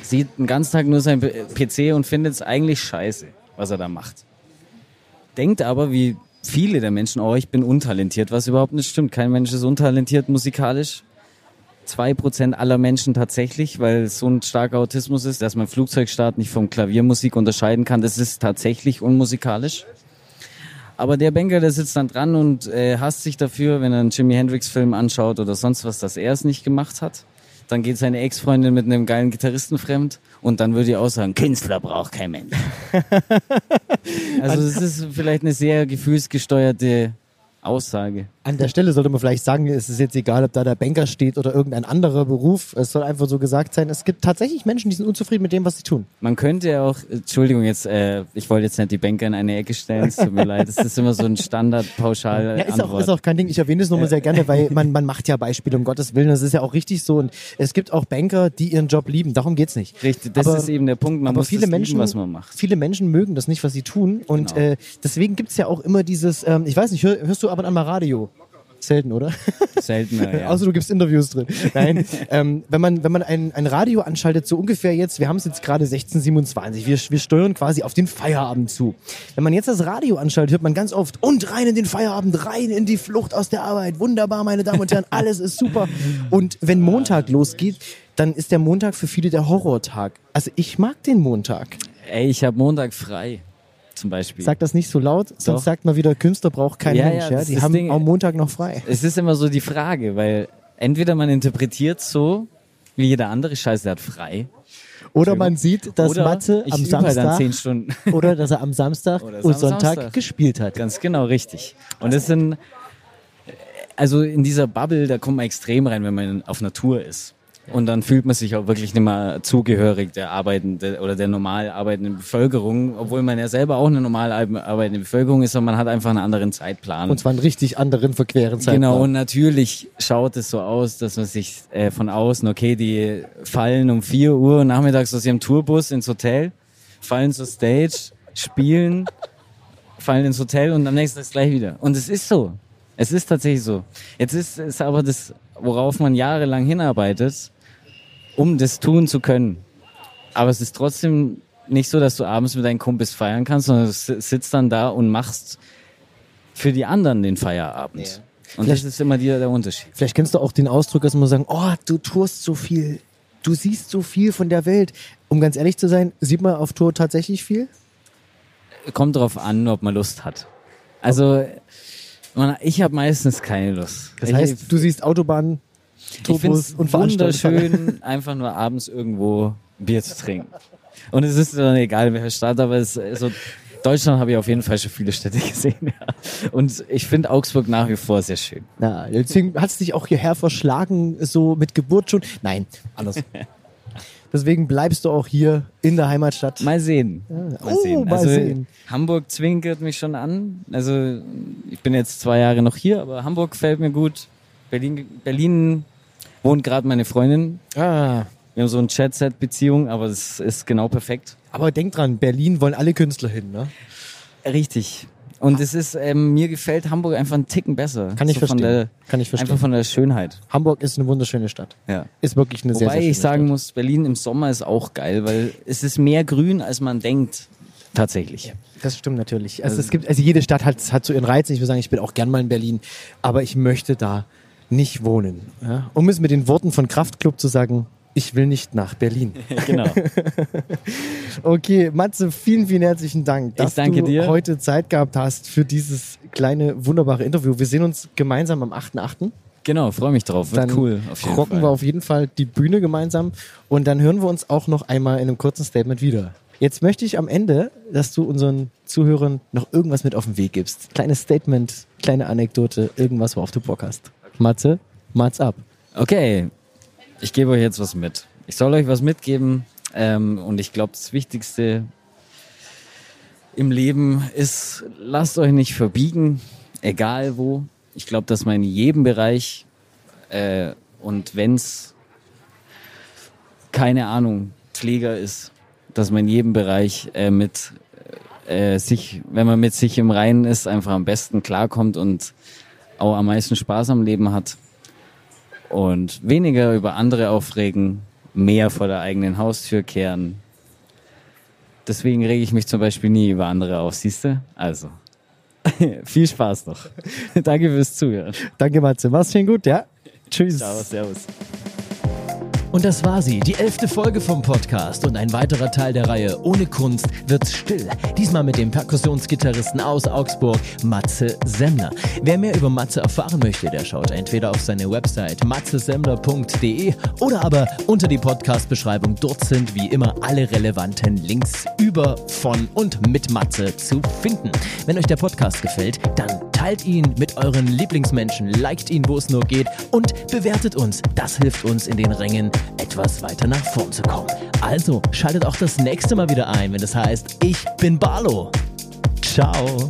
sieht den ganzen Tag nur sein PC und findet es eigentlich scheiße, was er da macht. Denkt aber, wie viele der Menschen, oh, ich bin untalentiert, was überhaupt nicht stimmt. Kein Mensch ist untalentiert musikalisch. Zwei Prozent aller Menschen tatsächlich, weil es so ein starker Autismus ist, dass man Flugzeugstart nicht vom Klaviermusik unterscheiden kann. Das ist tatsächlich unmusikalisch. Aber der Banker, der sitzt dann dran und äh, hasst sich dafür, wenn er einen Jimi Hendrix-Film anschaut oder sonst was, dass er es nicht gemacht hat. Dann geht seine Ex-Freundin mit einem geilen Gitarristen fremd und dann würde ich auch sagen, Künstler braucht kein Mensch. also es ist vielleicht eine sehr gefühlsgesteuerte Aussage. An der Stelle sollte man vielleicht sagen, es ist jetzt egal, ob da der Banker steht oder irgendein anderer Beruf. Es soll einfach so gesagt sein. Es gibt tatsächlich Menschen, die sind unzufrieden mit dem, was sie tun. Man könnte ja auch, Entschuldigung, jetzt, äh, ich wollte jetzt nicht die Banker in eine Ecke stellen, es tut mir leid, das ist immer so ein standard pauschal Ja, ist auch, ist auch kein Ding. Ich erwähne es nur mal sehr gerne, weil man, man macht ja Beispiele, um Gottes Willen. Das ist ja auch richtig so. Und es gibt auch Banker, die ihren Job lieben. Darum geht's nicht. Richtig, das Aber- ist eben der Punkt, man aber muss viele Menschen, lieben, was man macht. viele Menschen mögen das nicht, was sie tun. Und Genau. äh, deswegen gibt's ja auch immer dieses, ähm, ich weiß nicht, hör, hörst du ab und an mal Radio? Selten, oder? Seltener, ja. Außer du gibst Interviews drin. Nein, ähm, wenn man, wenn man ein, ein Radio anschaltet, so ungefähr jetzt, wir haben es jetzt gerade 1627, wir, wir steuern quasi auf den Feierabend zu. Wenn man jetzt das Radio anschaltet, hört man ganz oft, und rein in den Feierabend, rein in die Flucht aus der Arbeit, wunderbar, meine Damen und Herren, alles ist super. Und wenn Montag losgeht, dann ist der Montag für viele der Horrortag. Also ich mag den Montag. Ey, ich habe Montag frei, zum Beispiel. Sag das nicht so laut, sonst Doch. sagt man wieder, Künstler braucht kein Ja, Mensch. ja, Ja, Die haben Ding. am Montag noch frei. Es ist immer so die Frage, weil entweder man interpretiert so, wie jeder andere Scheiße, hat frei. Oder man sieht, dass Oder Matze am Samstag oder dass er am Samstag und am Sonntag Samstag. gespielt hat. Ganz genau, richtig. Und das sind, also in dieser Bubble, da kommt man extrem rein, wenn man auf Natur ist. Und dann fühlt man sich auch wirklich nicht mehr zugehörig der arbeitenden oder der normal arbeitenden Bevölkerung, obwohl man ja selber auch eine normal arbeitende Bevölkerung ist, aber man hat einfach einen anderen Zeitplan. Und zwar einen richtig anderen verqueren Zeitplan. Genau, und natürlich schaut es so aus, dass man sich äh, von außen, okay, die fallen um 4 Uhr nachmittags aus ihrem Tourbus ins Hotel, fallen zur Stage, spielen, fallen ins Hotel und am nächsten Tag gleich wieder. Und es ist so. Es ist tatsächlich so. Jetzt ist es aber das, worauf man jahrelang hinarbeitet, um das tun zu können. Aber es ist trotzdem nicht so, dass du abends mit deinen Kumpels feiern kannst, sondern du si- sitzt dann da und machst für die anderen den Feierabend. Und das ist immer der, der Unterschied. Vielleicht kennst du auch den Ausdruck, dass man sagen, oh, du tourst so viel, du siehst so viel von der Welt. Um ganz ehrlich zu sein, sieht man auf Tour tatsächlich viel? Kommt drauf an, ob man Lust hat. Also, man, ich habe meistens keine Lust. Das ich, heißt, du siehst Autobahnen, ich und Veranstaltungen. wunderschön, einfach nur abends irgendwo Bier zu trinken. Und es ist dann egal, in welcher Stadt, aber es so, Deutschland habe ich auf jeden Fall schon viele Städte gesehen. Ja. Und ich finde Augsburg nach wie vor sehr schön. Na, deswegen hat es dich auch hierher verschlagen, so mit Geburt schon? Nein, anders. Deswegen bleibst du auch hier in der Heimatstadt. Mal sehen. Mal Oh, sehen. mal also, sehen. Hamburg zwinkert mich schon an. Also ich bin jetzt zwei Jahre noch hier, aber Hamburg fällt mir gut. Berlin, Berlin wohnt gerade meine Freundin. Ah, Wir haben so eine Chat-Set-Beziehung, aber das ist genau perfekt. aber denk dran, Berlin wollen alle Künstler hin, ne? Richtig. Und es ist, ähm, mir gefällt Hamburg einfach einen Ticken besser. Kann ich so verstehen. Der, Kann ich verstehen. Einfach von der Schönheit. Hamburg ist eine wunderschöne Stadt. Ja. Ist wirklich eine sehr, Wobei sehr schöne ich sagen Stadt. muss, Berlin im Sommer ist auch geil, weil es ist mehr grün, als man denkt. Tatsächlich. Das stimmt natürlich. Also es gibt, also jede Stadt hat, hat so ihren Reiz. Ich würde sagen, ich bin auch gern mal in Berlin, aber ich möchte da nicht wohnen. Ja? Um es mit den Worten von Kraftklub zu sagen, ich will nicht nach Berlin. genau. Okay, Matze, vielen, vielen herzlichen Dank, dass du dir. heute Zeit gehabt hast für dieses kleine, wunderbare Interview. Wir sehen uns gemeinsam am 8.8. Genau, freue mich drauf. Wird Dann cool. Auf rocken Fall. wir auf jeden Fall die Bühne gemeinsam und dann hören wir uns auch noch einmal in einem kurzen Statement wieder. Jetzt möchte ich am Ende, dass du unseren Zuhörern noch irgendwas mit auf den Weg gibst. Kleines Statement, kleine Anekdote, irgendwas, worauf du Bock hast. Matze, Mats ab. Okay, ich gebe euch jetzt was mit. Ich soll euch was mitgeben ähm, und ich glaube, das Wichtigste im Leben ist, lasst euch nicht verbiegen, egal wo. Ich glaube, dass man in jedem Bereich äh, und wenn's keine Ahnung, Pfleger ist, dass man in jedem Bereich äh, mit äh, sich, wenn man mit sich im Reinen ist, einfach am besten klarkommt und auch am meisten Spaß am Leben hat. Und weniger über andere aufregen, mehr vor der eigenen Haustür kehren. Deswegen rege ich mich zum Beispiel nie über andere auf, siehst du? Also, viel Spaß noch. Danke fürs Zuhören. Danke, Matze. Mach's schön gut, ja? Tschüss. Ciao, servus. Und das war sie, die elfte Folge vom Podcast und ein weiterer Teil der Reihe Ohne Kunst wird's still. Diesmal mit dem Perkussionsgitarristen aus Augsburg, Matze Semmler. Wer mehr über Matze erfahren möchte, der schaut entweder auf seine Website matzesemmler.de oder aber unter die Podcast-Beschreibung. Dort sind wie immer alle relevanten Links über, von und mit Matze zu finden. Wenn euch der Podcast gefällt, dann teilt ihn mit euren Lieblingsmenschen, liked ihn, wo es nur geht und bewertet uns. Das hilft uns in den Rängen etwas weiter nach vorn zu kommen. Also schaltet auch das nächste Mal wieder ein, wenn es heißt, ich bin Barlo. Ciao.